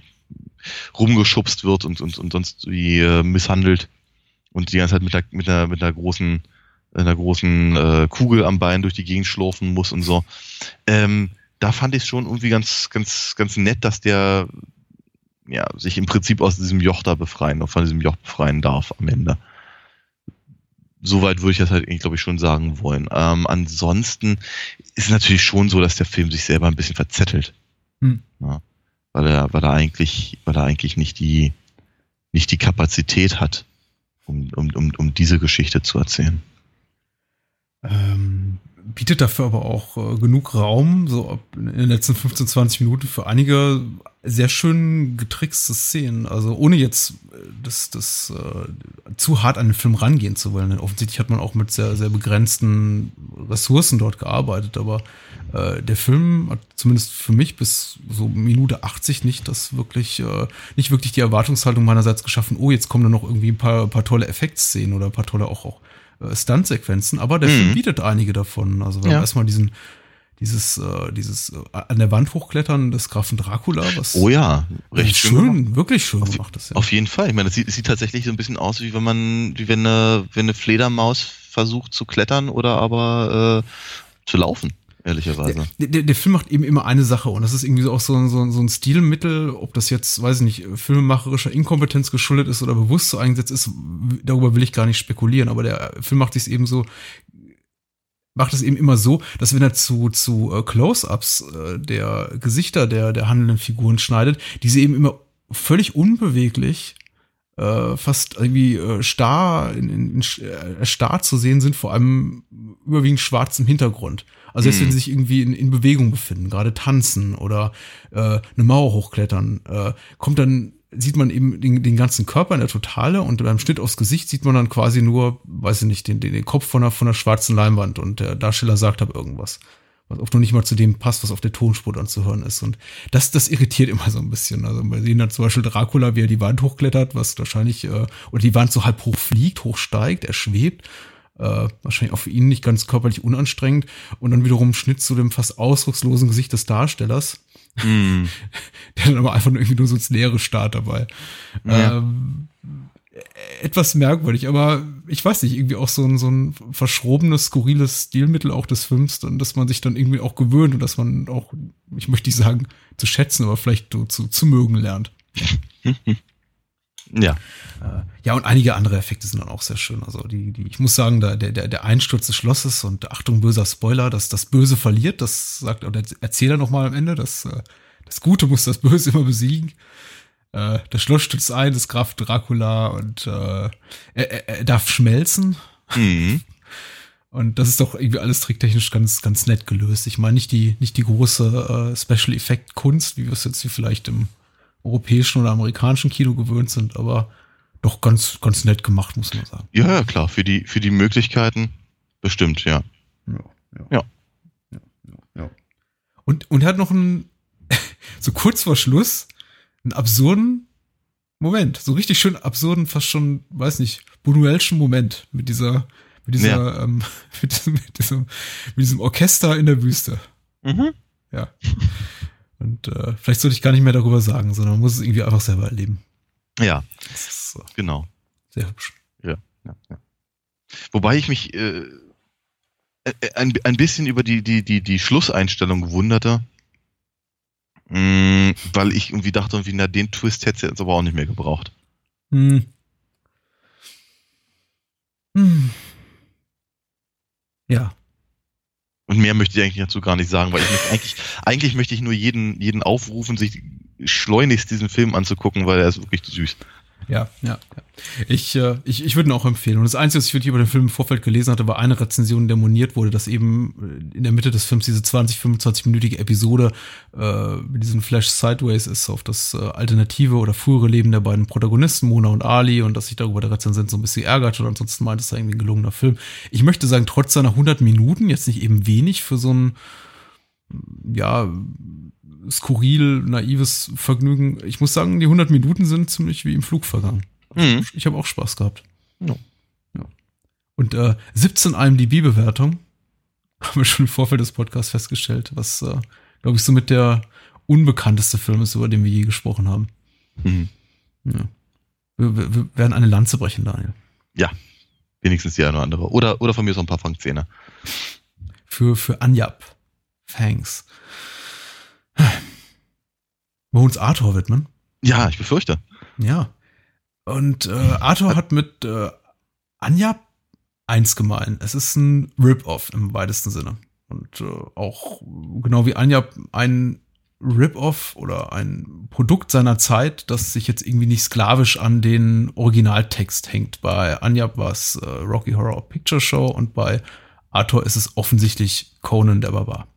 rumgeschubst wird und, und, und sonst wie äh, misshandelt und die ganze Zeit mit der, mit der, mit der großen, einer großen äh, Kugel am Bein durch die Gegend schlurfen muss und so. Ähm, da fand ich es schon irgendwie ganz, ganz, ganz nett, dass der ja, sich im Prinzip aus diesem Joch da befreien, von diesem Joch befreien darf am Ende. Soweit würde ich das halt, glaube ich, schon sagen wollen. Ähm, ansonsten ist es natürlich schon so, dass der Film sich selber ein bisschen verzettelt. Hm. Ja weil er, weil er eigentlich, weil er eigentlich nicht die, nicht die Kapazität hat, um, um, um, um diese Geschichte zu erzählen. Ähm, bietet dafür aber auch äh, genug Raum, so in den letzten 15, 20 Minuten für einige sehr schön getrickste Szenen. Also ohne jetzt äh, das, das äh, zu hart an den Film rangehen zu wollen. Denn offensichtlich hat man auch mit sehr, sehr begrenzten Ressourcen dort gearbeitet. Aber äh, der Film hat zumindest für mich bis so Minute 80 nicht das wirklich, äh, nicht wirklich die Erwartungshaltung meinerseits geschaffen, oh, jetzt kommen da noch irgendwie ein paar, paar tolle Effektszenen oder ein paar tolle auch, auch Stuntsequenzen. Aber der mhm. Film bietet einige davon. Also wir ja. haben erstmal diesen dieses, äh, dieses äh, an der Wand hochklettern des Grafen Dracula, was oh ja, recht schön, schön wirklich schön auf, gemacht ist. Ja. Auf jeden Fall. Ich meine, es sieht, es sieht tatsächlich so ein bisschen aus, wie wenn man, wie wenn eine, wenn eine Fledermaus versucht zu klettern oder aber äh, zu laufen ehrlicherweise. Der, der, der, Film macht eben immer eine Sache und das ist irgendwie auch so, so, so ein Stilmittel, ob das jetzt, weiß ich nicht, filmemacherischer Inkompetenz geschuldet ist oder bewusst so eingesetzt ist, darüber will ich gar nicht spekulieren, aber der Film macht sich eben so, macht es eben immer so, dass wenn er zu, zu uh, Close-Ups uh, der Gesichter der, der handelnden Figuren schneidet, diese eben immer völlig unbeweglich äh, fast irgendwie äh, starr, in, in, äh, starr zu sehen sind, vor allem überwiegend schwarzem Hintergrund. Also jetzt, wenn mhm. sie sich irgendwie in, in Bewegung befinden, gerade tanzen oder äh, eine Mauer hochklettern, äh, kommt dann, sieht man eben den, den ganzen Körper in der Totale und beim Schnitt aufs Gesicht sieht man dann quasi nur, weiß ich nicht, den, den, den Kopf von einer, von einer schwarzen Leinwand und der Darsteller sagt ab irgendwas was oft noch nicht mal zu dem passt, was auf der Tonspur dann zu hören ist. Und das, das irritiert immer so ein bisschen. Also wir sehen dann zum Beispiel Dracula, wie er die Wand hochklettert, was wahrscheinlich, äh, oder die Wand so halb hoch fliegt, hochsteigt, er schwebt äh, wahrscheinlich auch für ihn nicht ganz körperlich unanstrengend. Und dann wiederum Schnitt zu dem fast ausdruckslosen Gesicht des Darstellers. Mm. Der dann aber einfach nur irgendwie nur so ins Leere starrt dabei. Ja. Ähm, etwas merkwürdig, aber ich weiß nicht, irgendwie auch so ein, so ein verschrobenes, skurriles Stilmittel auch des Films, dann, dass man sich dann irgendwie auch gewöhnt und dass man auch, ich möchte nicht sagen, zu schätzen, aber vielleicht so zu, zu mögen lernt. Ja. Äh, ja, und einige andere Effekte sind dann auch sehr schön. Also die, die, ich muss sagen, der, der, der Einsturz des Schlosses und Achtung, böser Spoiler, dass das Böse verliert, das sagt der Erzähler nochmal am Ende, dass äh, das Gute muss das Böse immer besiegen. Äh, das Schloss stürzt ein, das Graf Dracula und äh, er, er, darf schmelzen. Mhm. Und das ist doch irgendwie alles tricktechnisch ganz, ganz nett gelöst. Ich meine, nicht die, nicht die große äh, Special Effect Kunst, wie wir es jetzt hier vielleicht im europäischen oder amerikanischen Kino gewöhnt sind, aber doch ganz, ganz nett gemacht, muss man sagen. Ja, ja, klar, für die, für die Möglichkeiten bestimmt, ja. Ja, ja. ja. ja, ja und, und er hat noch einen, so kurz vor Schluss, einen absurden Moment, so richtig schön absurden, fast schon, weiß nicht, Buñuelschen Moment mit dieser, mit dieser, ja. ähm, mit, diesem, mit, diesem, mit diesem Orchester in der Wüste. Mhm. Ja. Und äh, vielleicht sollte ich gar nicht mehr darüber sagen, sondern man muss es irgendwie einfach selber erleben. Ja, so. genau. Sehr hübsch. Ja, ja, ja. Wobei ich mich äh, äh, ein, ein bisschen über die, die, die, die Schlusseinstellung wunderte, mh, mm, weil ich irgendwie dachte, irgendwie, na, den Twist hätte es jetzt aber auch nicht mehr gebraucht. Hm. Hm. Ja. Und mehr möchte ich eigentlich dazu gar nicht sagen, weil ich möchte eigentlich, eigentlich möchte ich nur jeden, jeden aufrufen, sich schleunigst diesen Film anzugucken, weil er ist wirklich süß. Ja, ja, ja. Ich, äh, ich, ich würde ihn auch empfehlen. Und das Einzige, was ich wirklich über den Film im Vorfeld gelesen hatte, war eine Rezension, der moniert wurde, dass eben äh, in der Mitte des Films diese 20, 25-minütige Episode äh, mit diesem Flash Sideways ist auf das äh, alternative oder frühere Leben der beiden Protagonisten, Mona und Ali, und dass sich darüber der Rezensent so ein bisschen ärgert und ansonsten meint, es sei irgendwie ein gelungener Film. Ich möchte sagen, trotz seiner 100 Minuten, jetzt nicht eben wenig für so ein, ja, skurril, naives Vergnügen. Ich muss sagen, die 100 Minuten sind ziemlich wie im Flug vergangen. Mhm. Ich habe auch Spaß gehabt. No. Ja. Und äh, 17 IMDb-Bewertung haben wir schon im Vorfeld des Podcasts festgestellt, was, äh, glaube ich, somit der unbekannteste Film ist, über den wir je gesprochen haben. Mhm. Ja. Wir, wir, wir, werden eine Lanze brechen, Daniel. Ja, wenigstens die eine oder andere. Oder, oder von mir so ein paar Fangzähne. Für, für Anjab. Thanks. Wir uns Arthur widmen? Ja, ich befürchte. Ja. Und äh, Arthur hat mit äh, Anja eins gemein. Es ist ein Rip-Off im weitesten Sinne. Und äh, auch genau wie Anja ein Rip-Off oder ein Produkt seiner Zeit, das sich jetzt irgendwie nicht sklavisch an den Originaltext hängt. Bei Anja war es äh, Rocky Horror Picture Show und bei Arthur ist es offensichtlich Conan der Barbar.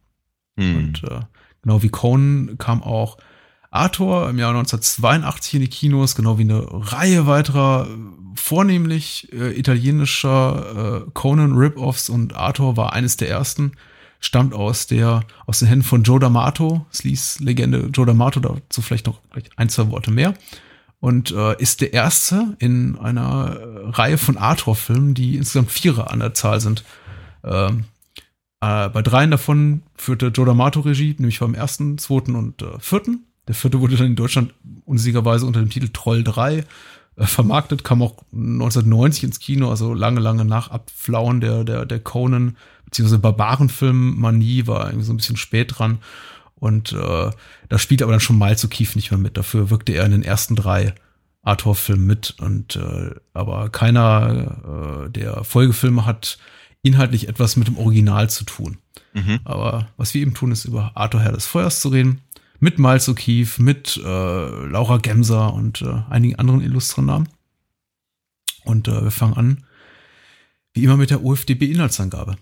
Hm. Und äh, genau wie Conan kam auch Arthur im Jahr 1982 in die Kinos, genau wie eine Reihe weiterer vornehmlich äh, italienischer äh, Conan Rip-Offs. Und Arthur war eines der ersten, stammt aus der aus den Händen von Joe D'Amato, Sleaze-Legende Joe D'Amato, dazu vielleicht noch gleich ein, zwei Worte mehr. Und äh, ist der erste in einer äh, Reihe von Arthur-Filmen, die insgesamt Vierer an der Zahl sind. Ähm, äh, bei dreien davon führte Joe D'Amato Regie, nämlich beim ersten, zweiten und äh, vierten. Der vierte wurde dann in Deutschland unsiegerweise unter dem Titel Troll 3 äh, vermarktet, kam auch 1990 ins Kino, also lange, lange nach Abflauen der, der, der Conan, beziehungsweise Barbarenfilm-Manie, war irgendwie so ein bisschen spät dran. Und äh, da spielt aber dann schon Miles O'Keefe nicht mehr mit. Dafür wirkte er in den ersten drei Arthur-Filmen mit. Und äh, aber keiner äh, der Folgefilme hat inhaltlich etwas mit dem Original zu tun. Mhm. Aber was wir eben tun, ist über Arthur Herr des Feuers zu reden mit Miles O'Keefe, mit äh, Laura Gemser und äh, einigen anderen illustren Namen. Und äh, wir fangen an, wie immer, mit der OFDB-Inhaltsangabe.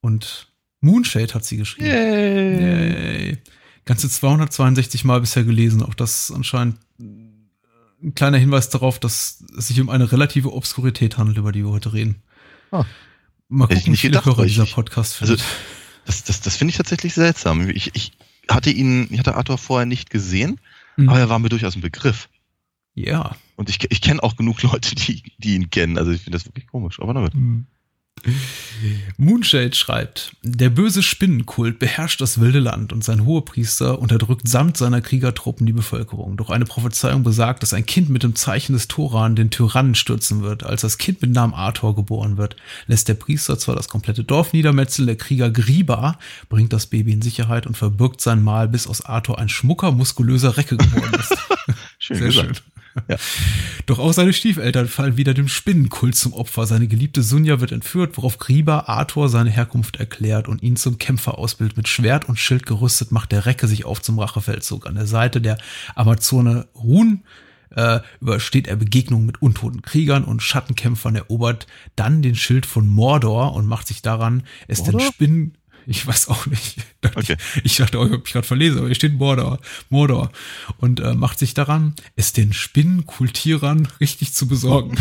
Und Moonshade hat sie geschrieben. Yay. Yay. Ganze 262 Mal bisher gelesen. Auch das anscheinend ein kleiner Hinweis darauf, dass es sich um eine relative Obskurität handelt, über die wir heute reden. Ah. Mal gucken, wie viele gedacht, Hörer dieser Podcast findet. Also, das, das, das finde ich tatsächlich seltsam. Ich, ich, hatte ihn, ich hatte Arthur vorher nicht gesehen, mhm. aber er war mir durchaus ein Begriff. Ja. Und ich, ich kenne auch genug Leute, die, die ihn kennen. Also ich finde das wirklich komisch, aber na gut. Mhm. Moonshade schreibt, der böse Spinnenkult beherrscht das wilde Land und sein Hohepriester unterdrückt samt seiner Kriegertruppen die Bevölkerung. Doch eine Prophezeiung besagt, dass ein Kind mit dem Zeichen des Toran den Tyrannen stürzen wird. Als das Kind mit Namen Arthur geboren wird, lässt der Priester zwar das komplette Dorf niedermetzeln, der Krieger Griba bringt das Baby in Sicherheit und verbirgt sein Mal, bis aus Arthur ein schmucker, muskulöser Recke geworden ist. schön Sehr gesagt. schön. Ja. Doch auch seine Stiefeltern fallen wieder dem Spinnenkult zum Opfer. Seine geliebte Sunja wird entführt, worauf Griba Arthur seine Herkunft erklärt und ihn zum Kämpfer ausbildet. Mit Schwert und Schild gerüstet macht der Recke sich auf zum Rachefeldzug. An der Seite der Amazone Run äh, übersteht er Begegnungen mit untoten Kriegern und Schattenkämpfern, erobert dann den Schild von Mordor und macht sich daran, es Mordor? den Spinnen ich weiß auch nicht. Okay. Ich dachte, oh, ich habe mich gerade verlesen, aber hier steht Mordor. Mordor. Und äh, macht sich daran, es den Spinnenkultierern richtig zu besorgen.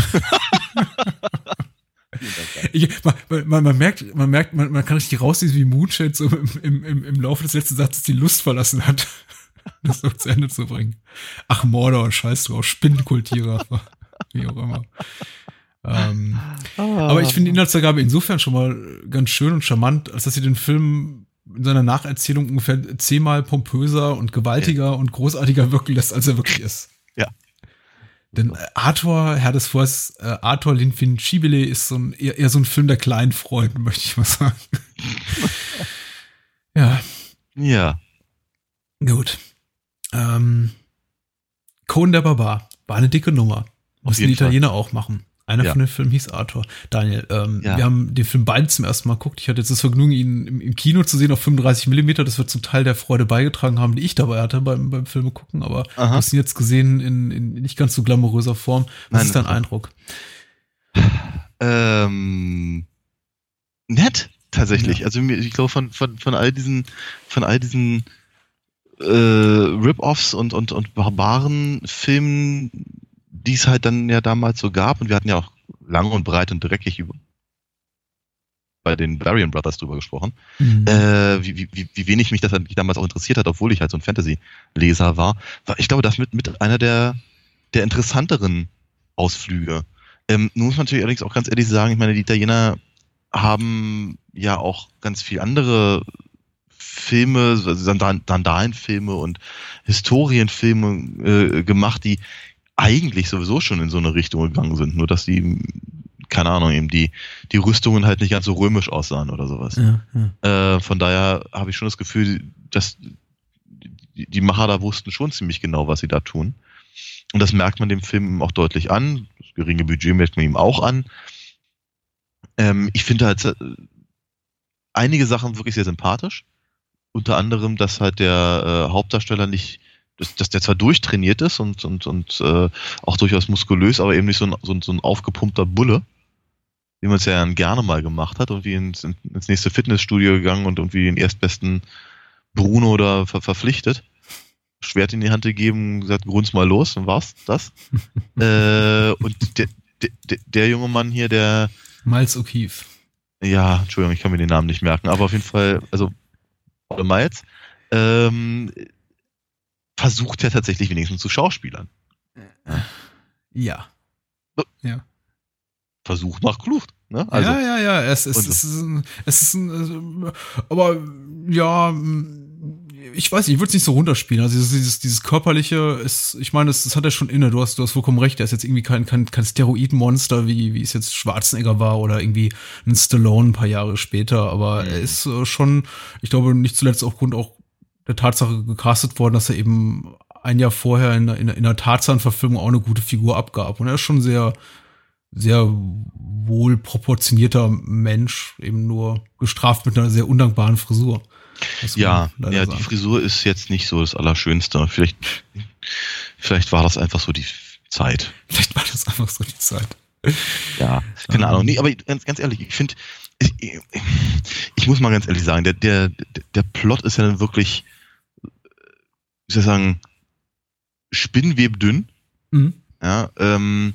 ich, man, man, man, merkt, man merkt, man, man kann richtig rauslesen, wie Moonshade so im, im, im Laufe des letzten Satzes die Lust verlassen hat, das so zu Ende zu bringen. Ach, Mordor, scheiß drauf, Spinnenkultierer, wie auch immer. Ähm, oh. Aber ich finde die Inhaltsangabe insofern schon mal ganz schön und charmant, als dass sie den Film in seiner Nacherzählung ungefähr zehnmal pompöser und gewaltiger ja. und großartiger wirken lässt, als er wirklich ist. Ja. Denn Arthur, Herr des Feuers, äh, Arthur Linfincibile ist so ein, eher, eher so ein Film der kleinen Freunde, möchte ich mal sagen. ja. Ja. Gut. Ähm, Conan der Barbar war eine dicke Nummer. Muss die Italiener Fall. auch machen. Einer Ja. von den Filmen hieß Arthur. Daniel, ähm, Ja. wir haben den Film beide zum ersten Mal geguckt. Ich hatte jetzt das Vergnügen, ihn im, im Kino zu sehen auf 35 Millimeter. Das wird zum Teil der Freude beigetragen haben, die ich dabei hatte beim, beim Filme gucken. Aber Aha. hast ihn jetzt gesehen in, in nicht ganz so glamouröser Form. Was Nein, ist dein Eindruck? Ähm, nett, tatsächlich. Ja. Also ich glaube, von, von, von all diesen, von all diesen äh, Rip-Offs und, und, und barbaren Filmen, die es halt dann ja damals so gab, und wir hatten ja auch lang und breit und dreckig über bei den Varian Brothers drüber gesprochen, Mhm. äh, wie, wie, wie wenig mich das eigentlich damals auch interessiert hat, obwohl ich halt so ein Fantasy-Leser war, war, ich glaube, das mit, mit einer der, der interessanteren Ausflüge. Ähm, nun muss man natürlich allerdings auch ganz ehrlich sagen, ich meine, die Italiener haben ja auch ganz viel andere Filme, also Sandal- Sandalenfilme und Historienfilme äh, gemacht, die eigentlich sowieso schon in so eine Richtung gegangen sind, nur dass die, keine Ahnung, eben die, die Rüstungen halt nicht ganz so römisch aussahen oder sowas. ja, ja. Äh, von daher habe ich schon das Gefühl, dass die, die Macher da wussten schon ziemlich genau, was sie da tun. Und das merkt man dem Film auch deutlich an. Das geringe Budget merkt man ihm auch an. Ähm, ich finde halt äh, einige Sachen wirklich sehr sympathisch. Unter anderem, dass halt der äh, Hauptdarsteller nicht, dass, dass der zwar durchtrainiert ist und, und, und äh, auch durchaus muskulös, aber eben nicht so ein, so ein, so ein aufgepumpter Bulle, wie man es ja gerne mal gemacht hat und wie ins, ins nächste Fitnessstudio gegangen und irgendwie den erstbesten Bruno da ver verpflichtet. Schwert in die Hand gegeben, gesagt, grunz mal los, dann war's das. äh, und der, der, der- junge Mann hier, der, Miles O'Keefe. ja, Entschuldigung, ich kann mir den Namen nicht merken, aber auf jeden Fall, also Miles, ähm, versucht ja tatsächlich wenigstens zu Schauspielern. Ja. Versuch macht Kluft. Ne? Also, ja, ja, ja. Es so. es ist, ein, es ist ein, äh, aber ja, ich weiß nicht, ich würde es nicht so runterspielen. Also dieses, dieses körperliche ist, ich meine, das, das hat er schon inne. Du hast, du hast vollkommen recht. Er ist jetzt irgendwie kein, kein, kein Steroidmonster, wie, wie es jetzt Schwarzenegger war oder irgendwie ein Stallone ein paar Jahre später. Aber Mhm. er ist äh, schon, ich glaube, nicht zuletzt aufgrund auch der Tatsache gecastet worden, dass er eben ein Jahr vorher in, in, in einer Tarzan-Verfilmung auch eine gute Figur abgab. Und er ist schon sehr, sehr wohl proportionierter Mensch, eben nur gestraft mit einer sehr undankbaren Frisur. Ja, ja, sagen. die Frisur ist jetzt nicht so das Allerschönste. Vielleicht, vielleicht war das einfach so die Zeit. Vielleicht war das einfach so die Zeit. Ja, keine Ähm. Ahnung. Nee, aber ganz, ganz ehrlich, ich finde, ich, muss mal ganz ehrlich sagen, der, der, der Plot ist ja dann wirklich, wie soll ich sagen, spinnwebdünn. Mhm. Ja, ähm,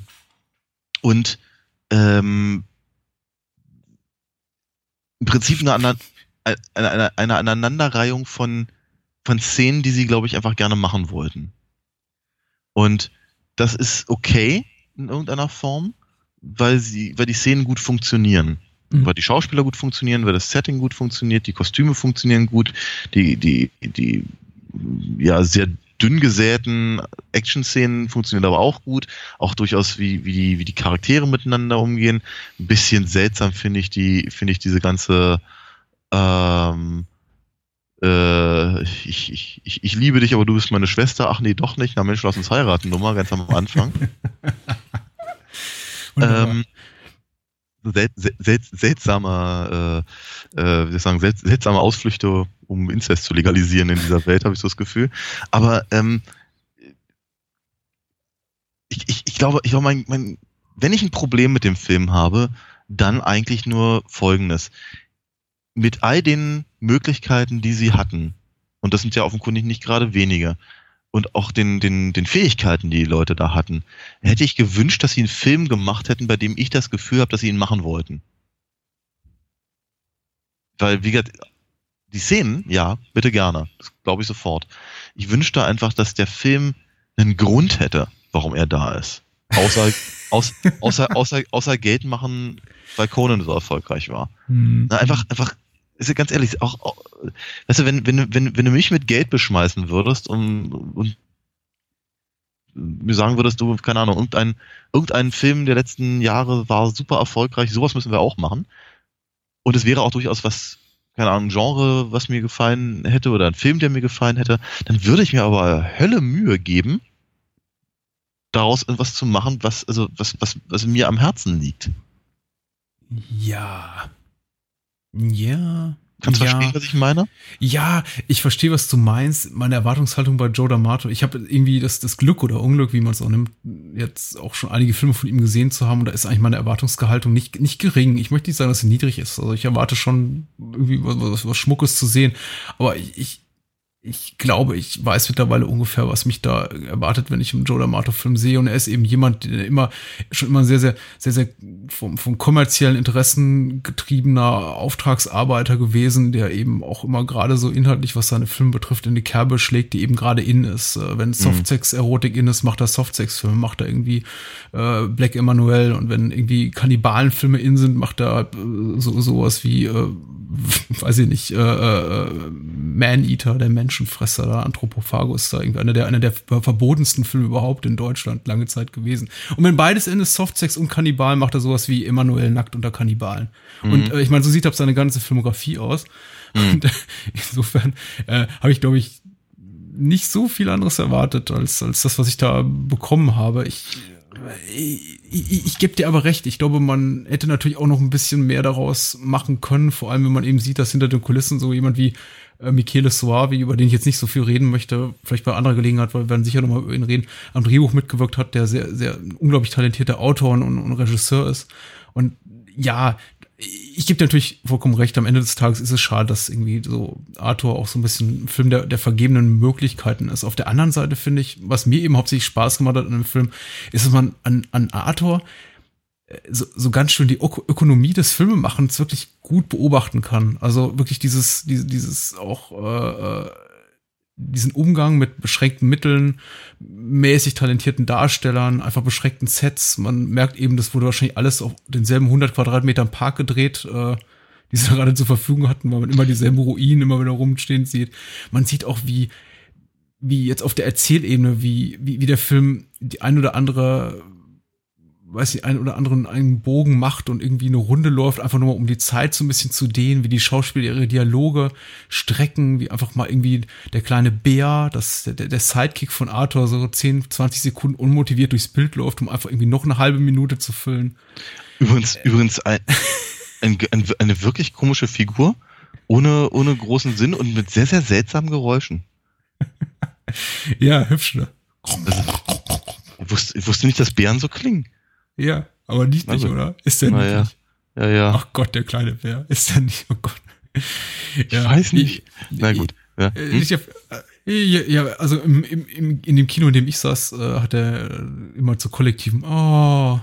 und ähm, im Prinzip eine, eine, eine, eine Aneinanderreihung von, von Szenen, die sie, glaube ich, einfach gerne machen wollten. Und das ist okay in irgendeiner Form, weil sie, weil die Szenen gut funktionieren. Mhm. Weil die Schauspieler gut funktionieren, weil das Setting gut funktioniert, die Kostüme funktionieren gut, die, die, die ja sehr dünn gesäten Action-Szenen funktionieren aber auch gut. Auch durchaus, wie, wie, die, wie die Charaktere miteinander umgehen. Ein bisschen seltsam finde ich die, finde ich diese ganze ähm, äh, ich, ich, ich, ich liebe dich, aber du bist meine Schwester. Ach nee, doch nicht. Na Mensch, lass uns heiraten, Nummer, ganz am Anfang. Ähm, sel sel sel seltsamer, äh, äh, wie sagen, sel seltsame Ausflüchte, um Inzest zu legalisieren in dieser Welt, habe ich so das Gefühl. Aber ähm, ich, ich, ich glaube, ich glaube, mein, mein, wenn ich ein Problem mit dem Film habe, dann eigentlich nur Folgendes. Mit all den Möglichkeiten, die sie hatten, und das sind ja offenkundig nicht gerade wenige, und auch den, den, den Fähigkeiten, die die Leute da hatten, hätte ich gewünscht, dass sie einen Film gemacht hätten, bei dem ich das Gefühl habe, dass sie ihn machen wollten. Weil, wie gesagt, die Szenen, ja, bitte gerne. Das glaube ich sofort. Ich wünschte einfach, dass der Film einen Grund hätte, warum er da ist. Außer, aus, außer, außer, außer Geld machen, weil Conan so erfolgreich war. Mhm. Na, einfach, einfach, ist ja ganz ehrlich, auch, auch weißt du, wenn, wenn, wenn, wenn du mich mit Geld beschmeißen würdest und, und mir sagen würdest, du, keine Ahnung, irgendein, irgendein Film der letzten Jahre war super erfolgreich, sowas müssen wir auch machen. Und es wäre auch durchaus was, keine Ahnung, Genre, was mir gefallen hätte oder ein Film, der mir gefallen hätte, dann würde ich mir aber Hölle Mühe geben, daraus etwas zu machen, was, also, was, was, was mir am Herzen liegt. Ja. Ja. Kannst du ja. verstehen, was ich meine? Ja, ich verstehe, was du meinst. Meine Erwartungshaltung bei Joe D'Amato, ich habe irgendwie das, das Glück oder Unglück, wie man es auch nimmt, jetzt auch schon einige Filme von ihm gesehen zu haben. Und da ist eigentlich meine Erwartungsgehaltung nicht, nicht gering. Ich möchte nicht sagen, dass sie niedrig ist. Also ich erwarte schon irgendwie was, was, was Schmuckes zu sehen. Aber ich, ich ich glaube, ich weiß mittlerweile ungefähr, was mich da erwartet, wenn ich einen Joe D'Amato-Film sehe. Und er ist eben jemand, der immer, schon immer sehr, sehr, sehr, sehr vom, vom kommerziellen Interessen getriebener Auftragsarbeiter gewesen, der eben auch immer gerade so inhaltlich, was seine Filme betrifft, in die Kerbe schlägt, die eben gerade in ist. Äh, wenn Softsex-Erotik in ist, macht er Softsex-Filme, macht er irgendwie äh, Black Emanuel. Und wenn irgendwie Kannibalenfilme in sind, macht er äh, so sowas wie, äh, weiß ich nicht, äh, äh, Man-Eater, der Mensch Menschenfresser da, Anthropophagus, da irgendwie einer der, einer der verbotensten Filme überhaupt in Deutschland lange Zeit gewesen. Und wenn beides endet, Softsex und Kannibal, macht er sowas wie Emanuel nackt unter Kannibalen. Mhm. Und äh, ich meine, so sieht ab seine ganze Filmografie aus. Mhm. Und äh, insofern äh, habe ich, glaube ich, nicht so viel anderes erwartet als, als das, was ich da bekommen habe. Ich, ich, ich, ich gebe dir aber recht. Ich glaube, man hätte natürlich auch noch ein bisschen mehr daraus machen können. Vor allem, wenn man eben sieht, dass hinter den Kulissen so jemand wie äh, Michele Soavi, über den ich jetzt nicht so viel reden möchte, vielleicht bei anderer Gelegenheit, weil wir werden sicher nochmal über ihn reden, am Drehbuch mitgewirkt hat, der sehr, sehr unglaublich talentierter Autor und, und Regisseur ist. Und ja, ich gebe natürlich vollkommen recht, am Ende des Tages ist es schade, dass irgendwie so Arthur auch so ein bisschen ein Film der, der vergebenen Möglichkeiten ist. Auf der anderen Seite finde ich, was mir eben hauptsächlich Spaß gemacht hat in dem Film, ist, dass man an, an Arthur so, so ganz schön die Ök Ökonomie des Filmemachens wirklich gut beobachten kann. Also wirklich dieses, dieses, dieses auch äh, äh, diesen Umgang mit beschränkten Mitteln, mäßig talentierten Darstellern, einfach beschränkten Sets. Man merkt eben, das wurde wahrscheinlich alles auf denselben 100 Quadratmetern Park gedreht, äh, die sie gerade zur Verfügung hatten, weil man immer dieselben Ruinen immer wieder rumstehen sieht. Man sieht auch, wie wie jetzt auf der Erzählebene, wie, wie, wie der Film die ein oder andere weiß ich, einen oder anderen einen Bogen macht und irgendwie eine Runde läuft, einfach nur mal um die Zeit so ein bisschen zu dehnen, wie die Schauspieler ihre Dialoge strecken, wie einfach mal irgendwie der kleine Bär, das, der, der Sidekick von Arthur so 10, 20 Sekunden unmotiviert durchs Bild läuft, um einfach irgendwie noch eine halbe Minute zu füllen. Übrigens, äh, übrigens ein, ein, ein, eine wirklich komische Figur, ohne, ohne großen Sinn und mit sehr, sehr seltsamen Geräuschen. ja, hübsch, ne? Also, ich, wusste, ich wusste nicht, dass Bären so klingen. Ja, aber nicht, nicht also, oder? Ist der nicht? Ja. ja, ja. Ach Gott, der kleine Bär. Ist der nicht? Oh Gott. Ich ja, weiß nicht. Ich, Na gut. Ja, hm? ich, ja, ja, also im, im, in dem Kino, in dem ich saß, äh, hat er immer zu kollektiven Oh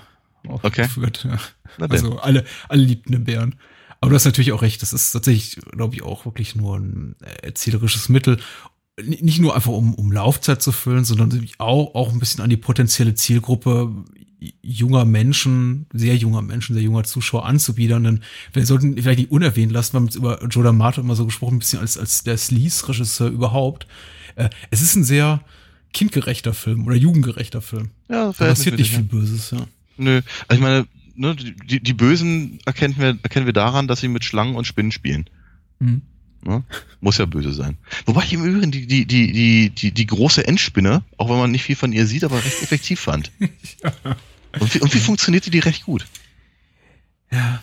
aufgeführt. Okay. Ja. Also alle, alle liebten den Bären. Aber du hast natürlich auch recht, das ist tatsächlich, glaube ich, auch wirklich nur ein erzählerisches Mittel. Nicht nur einfach, um, um Laufzeit zu füllen, sondern auch, auch ein bisschen an die potenzielle Zielgruppe junger Menschen, sehr junger Menschen, sehr junger Zuschauer anzubiedern. Denn wir sollten vielleicht nicht unerwähnt lassen, wir haben jetzt über Joe D'Amato immer so gesprochen, ein bisschen als, als der Sleaze-Regisseur überhaupt. Äh, es ist ein sehr kindgerechter Film oder jugendgerechter Film. Ja, da passiert nicht viel Böses, ja. Nö, also ich meine, ne, die, die Bösen erkennen wir, erkennen wir daran, dass sie mit Schlangen und Spinnen spielen. Mhm. Ne? Muss ja böse sein. Wobei ich im Übrigen die, die, die, die, die, die große Endspinne, auch wenn man nicht viel von ihr sieht, aber recht effektiv fand. ja. Und wie, und wie funktionierte die recht gut? Ja.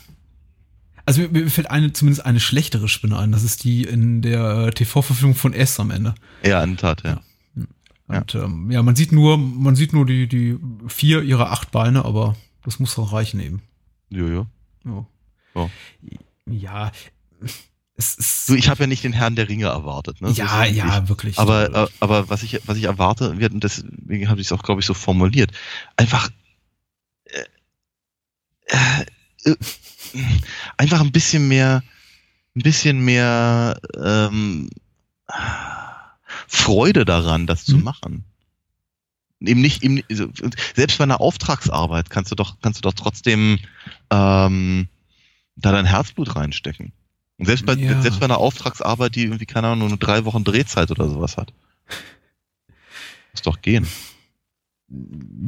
Also mir, mir fällt eine, zumindest eine schlechtere Spinne ein. Das ist die in der TV-Verfilmung von S am Ende. Ja, in der Tat, ja. Und ja. Ähm, ja, man sieht nur, man sieht nur die, die vier ihrer acht Beine, aber das muss auch reichen eben. Jojo. Ja. Oh. Ja, es ist du, ich habe ja nicht den Herrn der Ringe erwartet. Ne? Ja, ja, ich. wirklich. Aber, äh, aber was ich, was ich erwarte, deswegen habe ich es auch, glaube ich, so formuliert. Einfach, äh, äh, äh, einfach ein bisschen mehr, ein bisschen mehr ähm, Freude daran, das zu mhm. machen. Eben nicht, eben, also, selbst bei einer Auftragsarbeit kannst du doch, kannst du doch trotzdem ähm, da dein Herzblut reinstecken. Und selbst bei, ja. selbst bei einer Auftragsarbeit, die irgendwie, keine Ahnung, nur drei Wochen Drehzeit oder sowas hat. Muss doch gehen.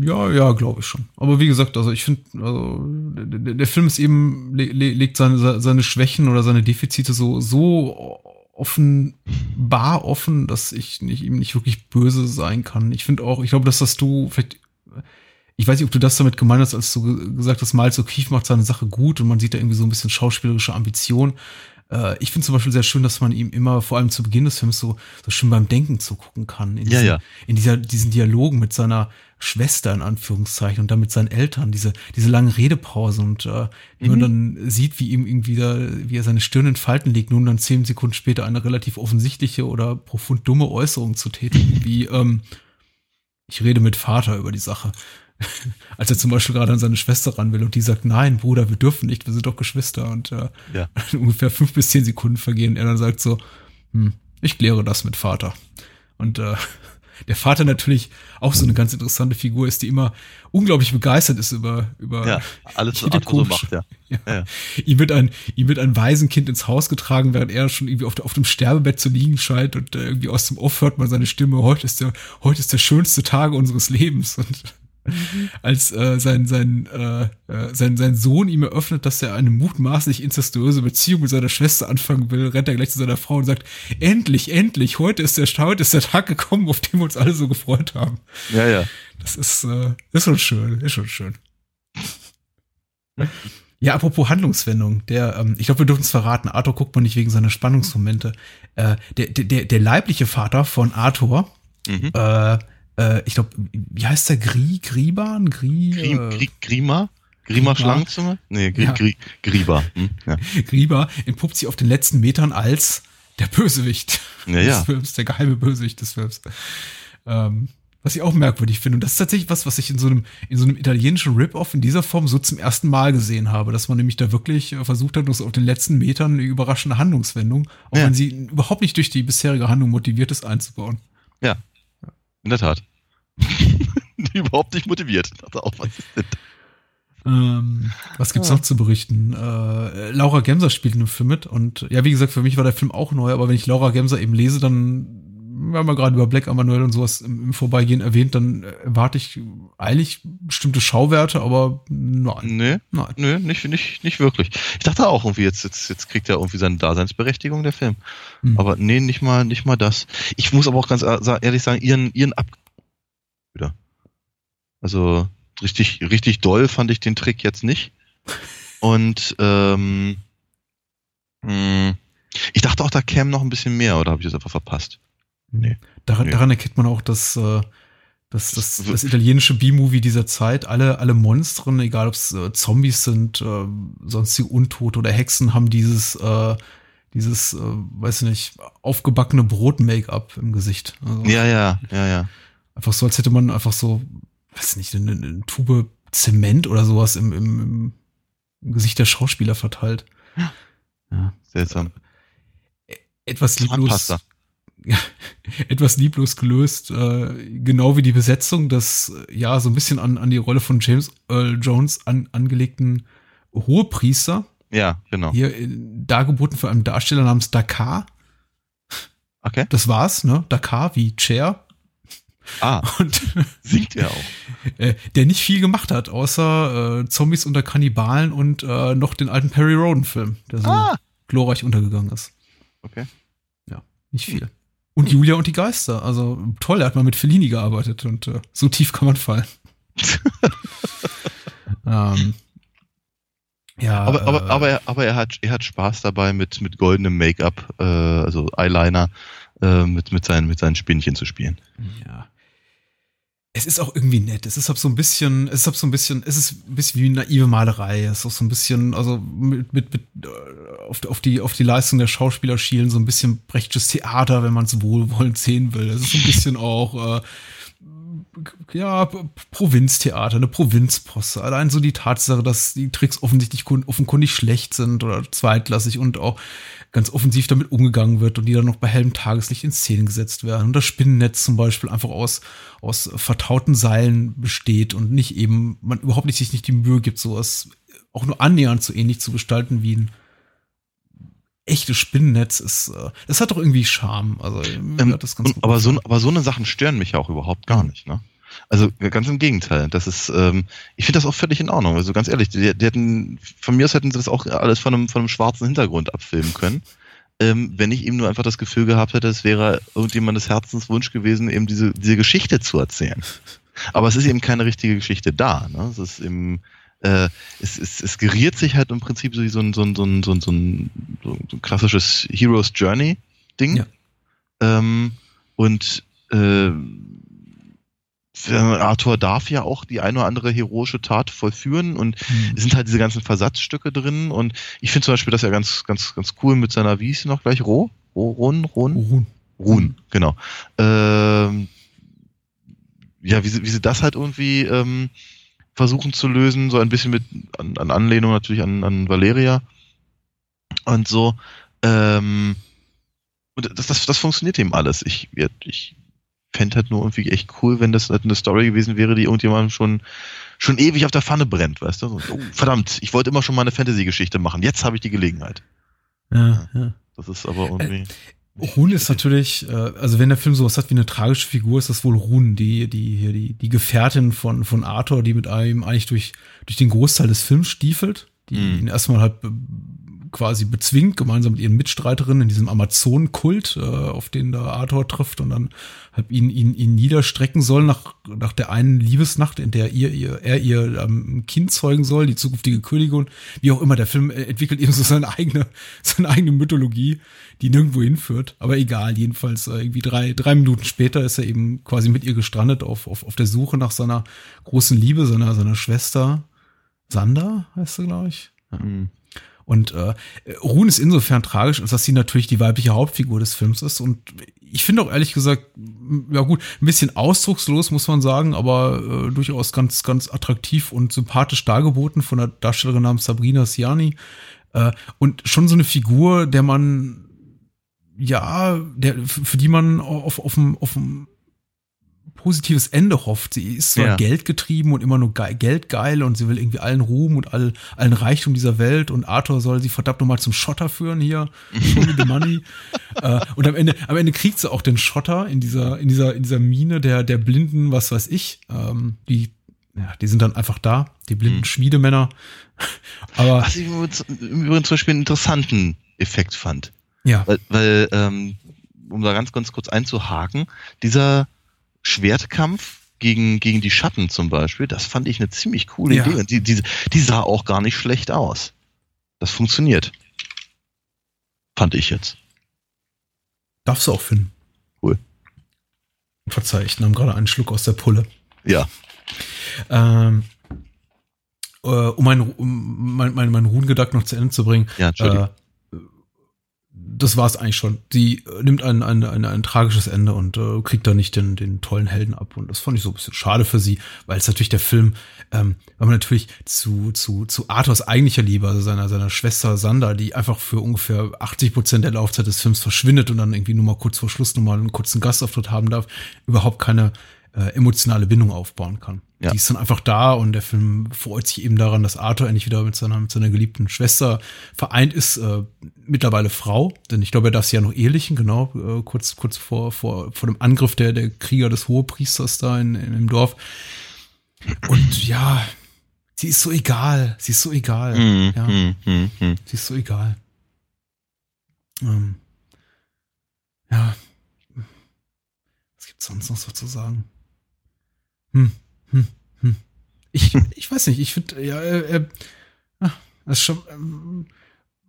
Ja, ja, glaube ich schon. Aber wie gesagt, also ich finde, also der, der, Film ist eben, legt seine, seine Schwächen oder seine Defizite so, so offenbar offen, dass ich nicht, ihm nicht wirklich böse sein kann. Ich finde auch, ich glaube, das hast du vielleicht ich weiß nicht, ob du das damit gemeint hast, als du gesagt hast, Miles O'Keefe macht seine Sache gut und man sieht da irgendwie so ein bisschen schauspielerische Ambition. Äh, ich finde zum Beispiel sehr schön, dass man ihm immer, vor allem zu Beginn des Films, so, so schön beim Denken zugucken kann. In Ja, diesen, ja. In dieser, diesen Dialogen mit seiner Schwester, in Anführungszeichen, und dann mit seinen Eltern, diese, diese langen Redepausen und äh, wie man dann sieht, wie ihm irgendwie da, wie er seine Stirn in Falten legt, nun dann zehn Sekunden später eine relativ offensichtliche oder profund dumme Äußerung zu tätigen, wie, ähm, ich rede mit Vater über die Sache. Als er zum Beispiel gerade an seine Schwester ran will und die sagt, nein, Bruder, wir dürfen nicht, wir sind doch Geschwister. Und äh, Ja. ungefähr fünf bis zehn Sekunden vergehen. Und er dann sagt so, hm, ich kläre das mit Vater. Und äh, der Vater natürlich auch so eine ganz interessante Figur ist, die immer unglaublich begeistert ist über, über Ja, alles, was so komische- macht, ja. ja. Ja. Ihm wird ein, ihm wird ein Waisenkind ins Haus getragen, während er schon irgendwie auf, auf dem Sterbebett zu liegen scheint und äh, irgendwie aus dem Off hört man seine Stimme, heute ist der, heute ist der schönste Tag unseres Lebens. Und als äh, sein, sein, äh, äh, sein, sein Sohn ihm eröffnet, dass er eine mutmaßlich inzestuöse Beziehung mit seiner Schwester anfangen will, rennt er gleich zu seiner Frau und sagt, endlich, endlich, heute ist der, heute ist der Tag gekommen, auf den wir uns alle so gefreut haben. Ja, ja. Das ist, äh, ist schon schön, ist schon schön. Ja, apropos Handlungswendung, der, ähm, ich glaube, wir dürfen es verraten, Arthur guckt man nicht wegen seiner Spannungsmomente. Äh, der, der, der, der leibliche Vater von Arthur, Mhm. äh, äh, ich glaube, wie heißt der? Gri, Griban? Gri, Grim, äh, Gri, Grima? Grima? Schlangenzunge? Nee, Gri, Ja. Gri, Griba. Hm? Ja. Griba entpuppt sich auf den letzten Metern als der Bösewicht Ja, des ja. Films, der geheime Bösewicht des Films. Ähm, was ich auch merkwürdig finde. Und das ist tatsächlich was, was ich in so einem, in so einem italienischen Rip-Off in dieser Form so zum ersten Mal gesehen habe, dass man nämlich da wirklich äh, versucht hat, so auf den letzten Metern eine überraschende Handlungswendung, auch Ja. wenn sie überhaupt nicht durch die bisherige Handlung motiviert ist, einzubauen. ja. In der Tat. Überhaupt nicht motiviert. Dachte auch, was? Ähm, was gibt's noch zu berichten? Äh, Laura Gemser spielt in dem Film mit und ja, wie gesagt, für mich war der Film auch neu, aber wenn ich Laura Gemser eben lese, dann, wir haben ja gerade über Black Emanuel und sowas im, Vorbeigehen erwähnt, dann erwarte ich eigentlich bestimmte Schauwerte, aber nein, Nee, nein. nö, nicht, nicht, nicht wirklich. Ich dachte auch irgendwie, jetzt, jetzt, jetzt kriegt er irgendwie seine Daseinsberechtigung, der Film. Hm. Aber nee, nicht mal, nicht mal das. Ich muss aber auch ganz ehr- ehrlich sagen, ihren, ihren Ab, wieder. Also, richtig, richtig doll fand ich den Trick jetzt nicht. Und, ähm, mh, ich dachte auch, da käme noch ein bisschen mehr, oder habe ich das einfach verpasst? Nee. Daran, Nee. daran erkennt man auch, dass, äh, dass das, Das- das italienische B-Movie dieser Zeit, alle, alle Monstren, egal ob es äh, Zombies sind, äh, sonstige Untote oder Hexen, haben dieses, äh, dieses, äh, weiß nicht, aufgebackene Brot-Make-up im Gesicht. Also Ja, ja, ja, ja. Einfach so, als hätte man einfach so, weiß nicht, eine, eine Tube Zement oder sowas im, im, im, Gesicht der Schauspieler verteilt. Ja. Seltsam. Etwas lieblos. Zahnpasta. etwas lieblos gelöst, äh, genau wie die Besetzung des, äh, ja, so ein bisschen an, an die Rolle von James Earl Jones an, angelegten Hohepriester, Ja, genau. hier äh, dargeboten für einen Darsteller namens Dakar. Okay. Das war's, ne? Dakar wie Chair. Ah, Und singt er auch. äh, der nicht viel gemacht hat, außer äh, Zombies unter Kannibalen und äh, noch den alten Perry Roden-Film, der so Ah. glorreich untergegangen ist. Okay. Nicht viel. Und Julia und die Geister. Also toll, er hat mal mit Fellini gearbeitet und äh, so tief kann man fallen. ähm, ja, Aber, aber, äh, aber, er, aber er, hat, er hat Spaß dabei, mit, mit goldenem Make-up, äh, also Eyeliner, äh, mit, mit, seinen, mit seinen Spinnchen zu spielen. ja. Es ist auch irgendwie nett. Es ist halt so ein bisschen, es ist halt so ein bisschen, es ist ein bisschen wie naive Malerei. Es ist auch so ein bisschen, also mit, mit, mit äh, auf, auf, die, auf die Leistung der Schauspieler schielen, so ein bisschen brechtsches Theater, wenn man es wohlwollend sehen will. Es ist so ein bisschen auch, äh, ja, Provinztheater, eine Provinzposse. Allein so die Tatsache, dass die Tricks offensichtlich kun- offenkundig schlecht sind oder zweitklassig und auch ganz offensiv damit umgegangen wird und die dann noch bei hellem Tageslicht in Szenen gesetzt werden. Und das Spinnennetz zum Beispiel einfach aus, aus vertauten Seilen besteht und nicht eben, man überhaupt nicht sich nicht die Mühe gibt, sowas auch nur annähernd so ähnlich zu gestalten wie ein echtes Spinnennetz ist, äh, das hat doch irgendwie Charme. Also, Ähm, aber, so, aber so eine Sachen stören mich ja auch überhaupt gar nicht. Ne? Also ganz im Gegenteil. Das ist, ähm, ich finde das auch völlig in Ordnung. Also ganz ehrlich, die, die hätten, von mir aus hätten sie das auch alles von einem, von einem schwarzen Hintergrund abfilmen können. Ähm, wenn ich eben nur einfach das Gefühl gehabt hätte, es wäre irgendjemandes Herzenswunsch gewesen, eben diese, diese Geschichte zu erzählen. Aber es ist eben keine richtige Geschichte da. Ne? Es ist eben, äh, es, es, es geriert sich halt im Prinzip so wie so ein, so ein, so ein, so ein, so ein, so ein klassisches Hero's Journey Ding. Ja. Ähm, und äh, Arthur darf ja auch die eine oder andere heroische Tat vollführen und mhm. es sind halt diese ganzen Versatzstücke drin und ich finde zum Beispiel das ja ganz, ganz, ganz cool mit seiner, wie hieß sie noch gleich, Roh? Roh, Ron, Ron? Ruhn. Ruhn, genau. Ähm, ja, wie sie, wie sie das halt irgendwie ähm, versuchen zu lösen, so ein bisschen mit an, an Anlehnung natürlich an, an Valeria und so. Ähm, und das, das, das funktioniert eben alles. Ich, ich fände halt nur irgendwie echt cool, wenn das halt eine Story gewesen wäre, die irgendjemand schon, schon ewig auf der Pfanne brennt, weißt du? oh, verdammt, ich wollte immer schon mal eine Fantasy-Geschichte machen. Jetzt habe ich die Gelegenheit. Ja, ja. Das ist aber irgendwie. Run ist natürlich, äh, also wenn der Film sowas hat wie eine tragische Figur, ist das wohl Run, die, die, hier, die, die Gefährtin von, von Arthur, die mit einem eigentlich durch, durch den Großteil des Films stiefelt, die mm. ihn erstmal halt quasi bezwingt, gemeinsam mit ihren Mitstreiterinnen in diesem Amazonenkult, äh, auf den da Arthur trifft und dann halt ihn, ihn, ihn niederstrecken soll nach, nach der einen Liebesnacht, in der ihr, ihr, er ihr ähm, Kind zeugen soll, die zukünftige Königin. Wie auch immer, der Film äh, entwickelt eben so seine eigene, seine eigene Mythologie, die nirgendwo hinführt. Aber egal, jedenfalls äh, irgendwie drei, drei Minuten später ist er eben quasi mit ihr gestrandet auf, auf, auf der Suche nach seiner großen Liebe, seiner, seiner Schwester. Sander heißt sie, glaube ich. Ja. Mhm. Und äh, Ruhn ist insofern tragisch, als dass sie natürlich die weibliche Hauptfigur des Films ist. Und ich finde auch ehrlich gesagt, ja gut, ein bisschen ausdruckslos, muss man sagen, aber äh, durchaus ganz, ganz attraktiv und sympathisch dargeboten von der Darstellerin namens Sabrina Siani. Äh, und schon so eine Figur, der man, ja, der, für die man auf, auf, auf, auf positives Ende hofft. Sie ist zwar ja. geldgetrieben und immer nur ge geldgeil und sie will irgendwie allen Ruhm und all, allen Reichtum dieser Welt und Arthur soll sie verdammt nochmal zum Schotter führen hier. Show me the money. äh, und am Ende, am Ende kriegt sie auch den Schotter in dieser, in dieser, in dieser Mine der, der blinden, was weiß ich, ähm, die ja, die sind dann einfach da, die blinden hm. Schmiedemänner. Aber was ich übrigens zum Beispiel einen interessanten Effekt fand. Ja. Weil, weil ähm, um da ganz, ganz kurz einzuhaken, dieser Schwertkampf gegen, gegen die Schatten zum Beispiel, das fand ich eine ziemlich coole ja. Idee. Und die, die, die sah auch gar nicht schlecht aus. Das funktioniert. Fand ich jetzt. Darfst du auch finden. Cool. Verzeih, ich nahm gerade einen Schluck aus der Pulle. Ja. Ähm, äh, um meinen um mein, mein, mein Ruhengedanken noch zu Ende zu bringen. Ja, Entschuldigung. Äh, das war es eigentlich schon. Sie äh, nimmt ein, ein, ein, ein tragisches Ende und äh, kriegt da nicht den, den tollen Helden ab. Und das fand ich so ein bisschen schade für sie, weil es natürlich der Film, ähm, weil man natürlich zu, zu, zu Arthurs eigentlicher Liebe, also seiner, seiner Schwester Sander, die einfach für ungefähr 80 Prozent der Laufzeit des Films verschwindet und dann irgendwie nur mal kurz vor Schluss nochmal einen kurzen Gastauftritt haben darf, überhaupt keine äh, emotionale Bindung aufbauen kann. Ja. Die ist dann einfach da und der Film freut sich eben daran, dass Arthur endlich wieder mit seiner, mit seiner geliebten Schwester vereint ist, äh, mittlerweile Frau, denn ich glaube, er darf sie ja noch ehelichen, genau, äh, kurz, kurz vor, vor, vor dem Angriff der, der Krieger des Hohepriesters da in, in, im Dorf. Und ja, sie ist so egal, sie ist so egal, mm, ja, mm, mm, sie ist so egal. Ähm, ja, was gibt's sonst noch so zu sagen? Hm, hm, hm. Ich, ich weiß nicht, ich finde, ja, äh, äh, das ist schon ähm,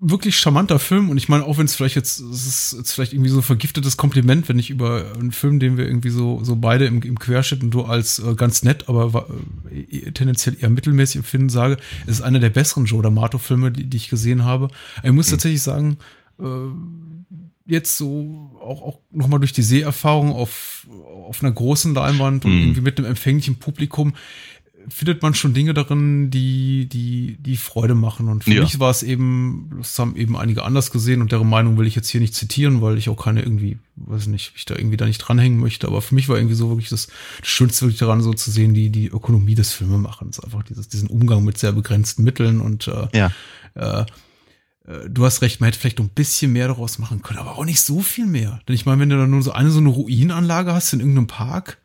wirklich charmanter Film und ich meine, auch wenn es vielleicht jetzt, es ist jetzt vielleicht irgendwie so ein vergiftetes Kompliment, wenn ich über einen Film, den wir irgendwie so, so beide im, im Querschnitt und du als äh, ganz nett, aber äh, tendenziell eher mittelmäßig empfinden, sage, es ist einer der besseren Joe D'Amato-Filme, die, die ich gesehen habe. Ich muss mhm. tatsächlich sagen, äh, jetzt so auch, auch nochmal durch die Seherfahrung auf, auf einer großen Leinwand und mhm. irgendwie mit einem empfänglichen Publikum findet man schon Dinge darin, die, die, die Freude machen. Und für ja. mich war es eben, das haben eben einige anders gesehen und deren Meinung will ich jetzt hier nicht zitieren, weil ich auch keine irgendwie, weiß nicht, ich da irgendwie da nicht dranhängen möchte. Aber für mich war irgendwie so wirklich das, das Schönste wirklich daran, so zu sehen, die, die Ökonomie des Filmemachens. Einfach dieses, diesen Umgang mit sehr begrenzten Mitteln und äh, ja. äh, du hast recht, man hätte vielleicht noch ein bisschen mehr daraus machen können, aber auch nicht so viel mehr. Denn ich meine, wenn du dann nur so eine so eine Ruinenanlage hast in irgendeinem Park.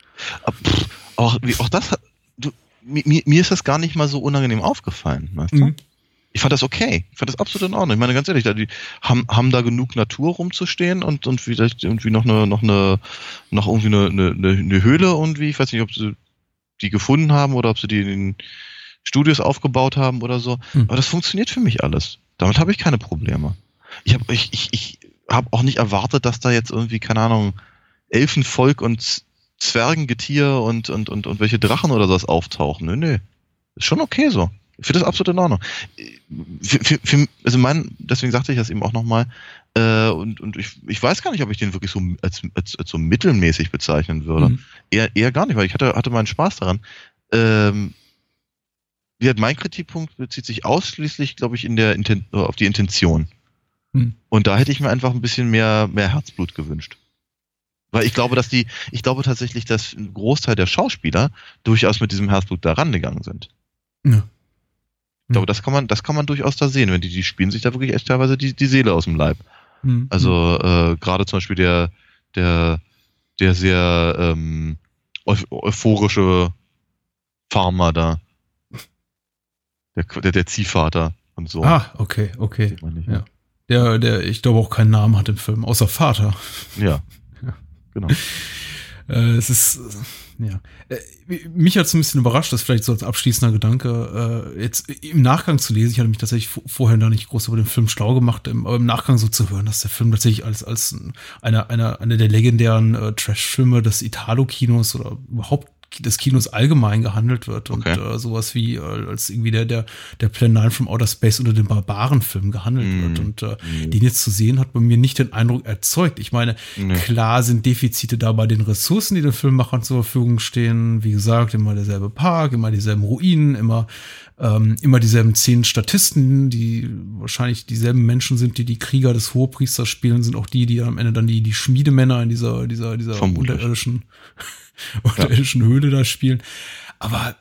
Pff, auch, wie, auch das, du, mir, mir ist das gar nicht mal so unangenehm aufgefallen. Weißt du? Mhm. Ich fand das okay. Ich fand das absolut in Ordnung. Ich meine, ganz ehrlich, die haben, haben da genug Natur rumzustehen und, und vielleicht irgendwie noch eine, noch eine, noch irgendwie eine, eine, eine Höhle irgendwie, ich weiß nicht, ob sie die gefunden haben oder ob sie die in den Studios aufgebaut haben oder so. Hm. Aber das funktioniert für mich alles. Damit habe ich keine Probleme. Ich habe ich, ich, ich hab auch nicht erwartet, dass da jetzt irgendwie, keine Ahnung, Elfenvolk und Zwergengetier und, und, und, und welche Drachen oder sowas auftauchen. Nö, nö. Ist schon okay so. Ich finde das absolut in Ordnung. Für, für, für, also mein, deswegen sagte ich das eben auch nochmal, äh, und, und ich, ich weiß gar nicht, ob ich den wirklich so als, als, als so mittelmäßig bezeichnen würde. Mhm. Eher, eher gar nicht, weil ich hatte, hatte meinen Spaß daran. Ähm, wie hat mein Kritikpunkt bezieht sich ausschließlich, glaube ich, in der Inten auf die Intention. Hm. Und da hätte ich mir einfach ein bisschen mehr, mehr Herzblut gewünscht. Weil ich glaube, dass die, ich glaube tatsächlich, dass ein Großteil der Schauspieler durchaus mit diesem Herzblut da rangegangen sind. Ja. Ich glaube, das kann man, das kann man durchaus da sehen, wenn die, die spielen sich da wirklich echt teilweise die, die Seele aus dem Leib. Hm. Also äh, gerade zum Beispiel der, der, der sehr ähm, eu euphorische Farmer da. Der, der, der Ziehvater und so. Ah, okay, okay. Ja. Der, der, ich glaube auch keinen Namen hat im Film, außer Vater. Ja. Ja. Genau. Äh, es ist, äh, ja. Äh, mich hat es ein bisschen überrascht, das vielleicht so als abschließender Gedanke, äh, jetzt im Nachgang zu lesen. Ich hatte mich tatsächlich vorher da nicht groß über den Film schlau gemacht, im, aber im Nachgang so zu hören, dass der Film tatsächlich als, als ein- einer, einer, einer der legendären äh, Trash-Filme des Italo-Kinos oder überhaupt des Kinos allgemein gehandelt wird und Okay. äh, sowas wie äh, als irgendwie der der der Plan 9 from Outer Space unter den Barbarenfilm gehandelt Mm. wird und äh, Mm. den jetzt zu sehen hat bei mir nicht den Eindruck erzeugt. Ich meine, Nee. klar sind Defizite da bei den Ressourcen, die den Filmemachern zur Verfügung stehen. Wie gesagt, immer derselbe Park, immer dieselben Ruinen, immer ähm, immer dieselben zehn Statisten, die wahrscheinlich dieselben Menschen sind, die die Krieger des Hohepriesters spielen, sind auch die, die am Ende dann die die Schmiedemänner in dieser dieser dieser Vermutlich. unterirdischen unterirdischen Höhle da spielen. Aber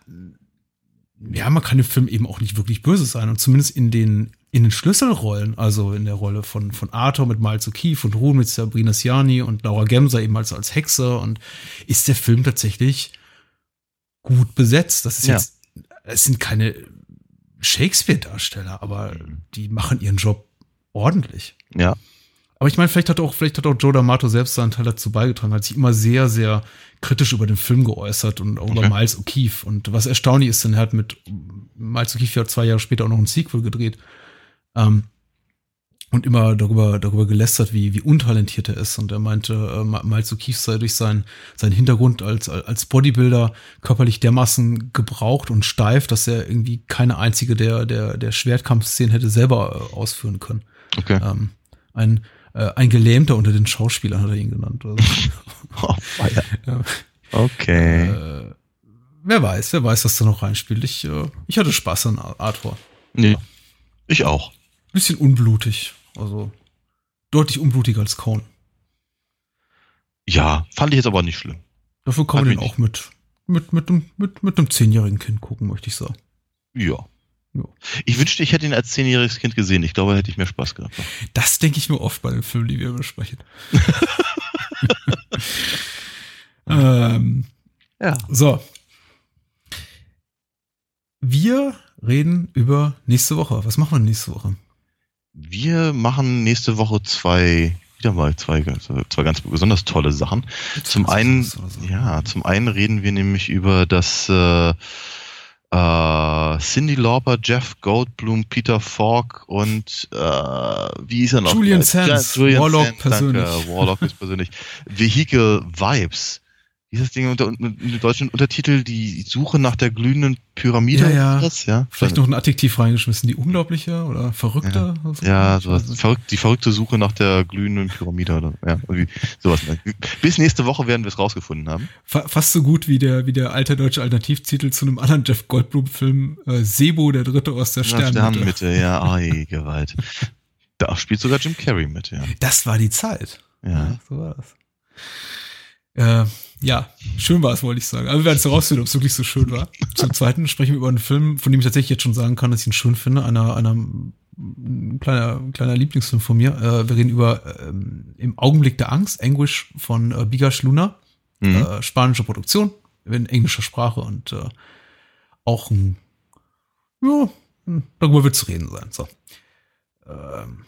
ja, man kann dem Film eben auch nicht wirklich böse sein. Und zumindest in den, in den Schlüsselrollen, also in der Rolle von, von Arthur mit Miles O'Keefe und Ruhm mit Sabrina Siani und Laura Gemser eben als, als Hexe und ist der Film tatsächlich gut besetzt. Das ist Ja. jetzt, es sind keine Shakespeare-Darsteller, aber die machen ihren Job ordentlich. Ja. Aber ich meine, vielleicht hat auch, vielleicht hat auch Joe D'Amato selbst seinen Teil dazu beigetragen, hat sich immer sehr, sehr kritisch über den Film geäußert und auch über Okay. Miles O'Keefe. Und was erstaunlich ist, denn er hat mit Miles O'Keefe ja zwei Jahre später auch noch ein Sequel gedreht. Ähm, und immer darüber, darüber gelästert, wie, wie untalentiert er ist. Und er meinte, äh, Miles O'Keefe sei durch seinen, seinen Hintergrund als, als Bodybuilder körperlich dermaßen gebraucht und steif, dass er irgendwie keine einzige der, der, der Schwertkampfszenen hätte selber äh, ausführen können. Okay. Ähm, ein, äh, ein Gelähmter unter den Schauspielern hat er ihn genannt. Also, Oh, feier. ja. Okay. äh, wer weiß, wer weiß, was da noch reinspielt. Ich, äh, ich hatte Spaß an Arthur. nee. Ich auch. Bisschen unblutig. Also deutlich unblutiger als Conan. Ja, fand ich jetzt aber nicht schlimm. Dafür kann man den mich auch mit, mit, mit, einem, mit, mit einem zehnjährigen Kind gucken, möchte ich sagen. Ja. Ja. Ich wünschte, ich hätte ihn als zehnjähriges Kind gesehen. Ich glaube, da hätte ich mehr Spaß gehabt. Das denke ich mir oft bei den Filmen, die wir besprechen. ähm, Ja. so. Wir reden über nächste Woche. Was machen wir nächste Woche? Wir machen nächste Woche zwei, wieder mal zwei, zwei ganz besonders tolle Sachen. Zum einen, ja, zum einen reden wir nämlich über das äh, äh, Cindy Lauper, Jeff Goldblum, Peter Falk und äh, wie ist er noch? Julian Äh, Sands, Ja, Julian Warlock Sands, persönlich. Danke, Warlock ist persönlich. Vehicle Vibes. Das Ding unter, mit dem deutschen Untertitel? Die Suche nach der glühenden Pyramide? Ja, ja. oder was? ja. Vielleicht noch ein Adjektiv reingeschmissen. Die unglaubliche oder verrückte? Ja, Ich sowas. weiß nicht. Verrückt, die verrückte Suche nach der glühenden Pyramide oder ja, irgendwie sowas. Bis nächste Woche werden wir es rausgefunden haben. Fa fast so gut wie der, wie der alte deutsche Alternativtitel zu einem anderen Jeff Goldblum-Film, äh, Sebo, der Dritte aus der Sternmitte. Sternmitte. Ja, ei, Gewalt. Da spielt sogar Jim Carrey mit, ja. Das war die Zeit. Ja. so war das. Äh, ja, schön war es, wollte ich sagen. Aber wir werden es herausfinden, ob es wirklich so schön war. Zum Zweiten sprechen wir über einen Film, von dem ich tatsächlich jetzt schon sagen kann, dass ich ihn schön finde. Einer, einer ein kleiner, ein kleiner Lieblingsfilm von mir. Äh, wir reden über ähm, Im Augenblick der Angst, Anguish von äh, Bigash Luna. Mhm. Äh, spanische Produktion in englischer Sprache und äh, auch ein, ja, darüber wird zu reden sein. So. Ähm,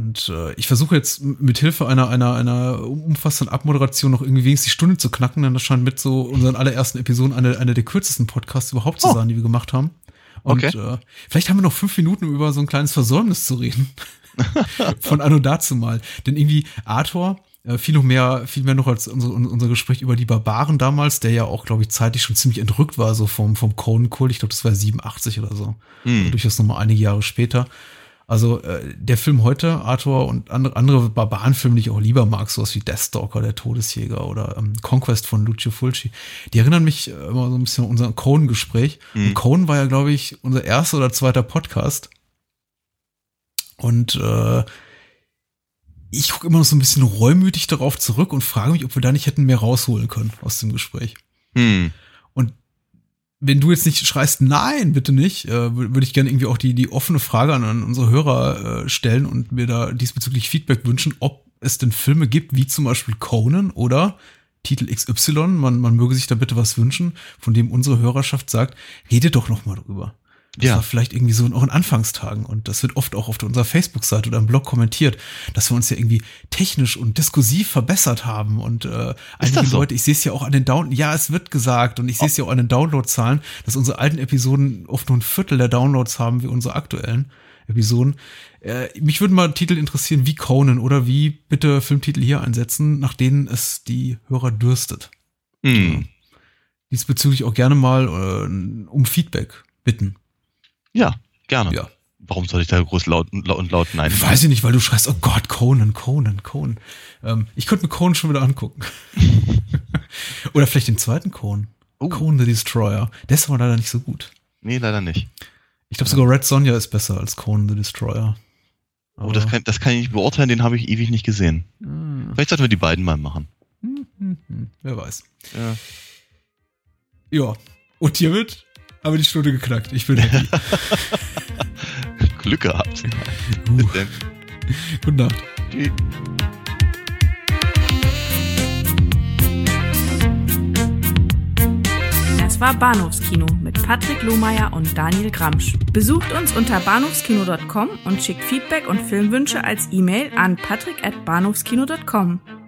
Und äh, ich versuche jetzt mit Hilfe einer, einer, einer umfassenden Abmoderation noch irgendwie wenigstens die Stunde zu knacken, denn das scheint mit so unseren allerersten Episoden eine, eine der kürzesten Podcasts überhaupt zu Oh. sein, die wir gemacht haben. Und Okay. äh, vielleicht haben wir noch fünf Minuten, um über so ein kleines Versäumnis zu reden. Von Anno dazu mal. Denn irgendwie Arthur, äh, viel noch mehr, viel mehr noch als unser, unser Gespräch über die Barbaren damals, der ja auch, glaube ich, zeitlich schon ziemlich entrückt war, so vom, vom Conan-Kult. Ich glaube, das war 87 oder so. Hm. Durchaus nochmal einige Jahre später. Also äh, der Film heute, Arthur und andere, andere Barbarenfilme, die ich auch lieber mag, sowas wie Deathstalker, der Todesjäger oder ähm, Conquest von Lucio Fulci, die erinnern mich äh, immer so ein bisschen an unser Conan-Gespräch. Und Conan war ja, glaube ich, unser erster oder zweiter Podcast. Und äh, ich gucke immer noch so ein bisschen reumütig darauf zurück und frage mich, ob wir da nicht hätten mehr rausholen können aus dem Gespräch. Hm. Wenn du jetzt nicht schreist, nein, bitte nicht, äh, wür- würde ich gerne irgendwie auch die, die offene Frage an, an unsere Hörer äh, stellen und mir da diesbezüglich Feedback wünschen, ob es denn Filme gibt, wie zum Beispiel Conan oder Titel XY, man, man möge sich da bitte was wünschen, von dem unsere Hörerschaft sagt, redet doch noch mal drüber. Das Ja. war vielleicht irgendwie so in Anfangstagen und das wird oft auch auf unserer Facebook-Seite oder im Blog kommentiert, dass wir uns ja irgendwie technisch und diskursiv verbessert haben und äh, einige so? Leute, ich sehe es ja auch an den Down, ja, es wird gesagt und ich sehe es ja auch an den Downloadzahlen, dass unsere alten Episoden oft nur ein Viertel der Downloads haben wie unsere aktuellen Episoden. Äh, mich würden mal Titel interessieren wie Conan oder wie bitte Filmtitel hier einsetzen, nach denen es die Hörer dürstet. Hm. Diesbezüglich auch gerne mal äh, um Feedback bitten. Ja, gerne. Ja. Warum soll ich da groß laut und laut, laut nein? Weiß ich nicht, weil du schreist, oh Gott, Conan, Conan, Conan. Ähm, ich könnte mir Conan schon wieder angucken. Oder vielleicht den zweiten Conan. Oh. Conan the Destroyer. Der ist aber leider nicht so gut. Nee, leider nicht. Ich glaube sogar Red Sonja ist besser als Conan the Destroyer. Oh, das kann, das kann ich nicht beurteilen, den habe ich ewig nicht gesehen. Hm, Vielleicht sollten wir die beiden mal machen. hm, hm, hm, wer weiß. Ja. Ja. Und hiermit haben wir die Stunde geknackt. Ich bin happy. Glück gehabt. uh, gute Nacht. Tschüss. Das war Bahnhofskino mit Patrick Lohmeier und Daniel Gramsch. Besucht uns unter bahnhofskino.com und schickt Feedback und Filmwünsche als E-Mail an patrick@bahnhofskino.com.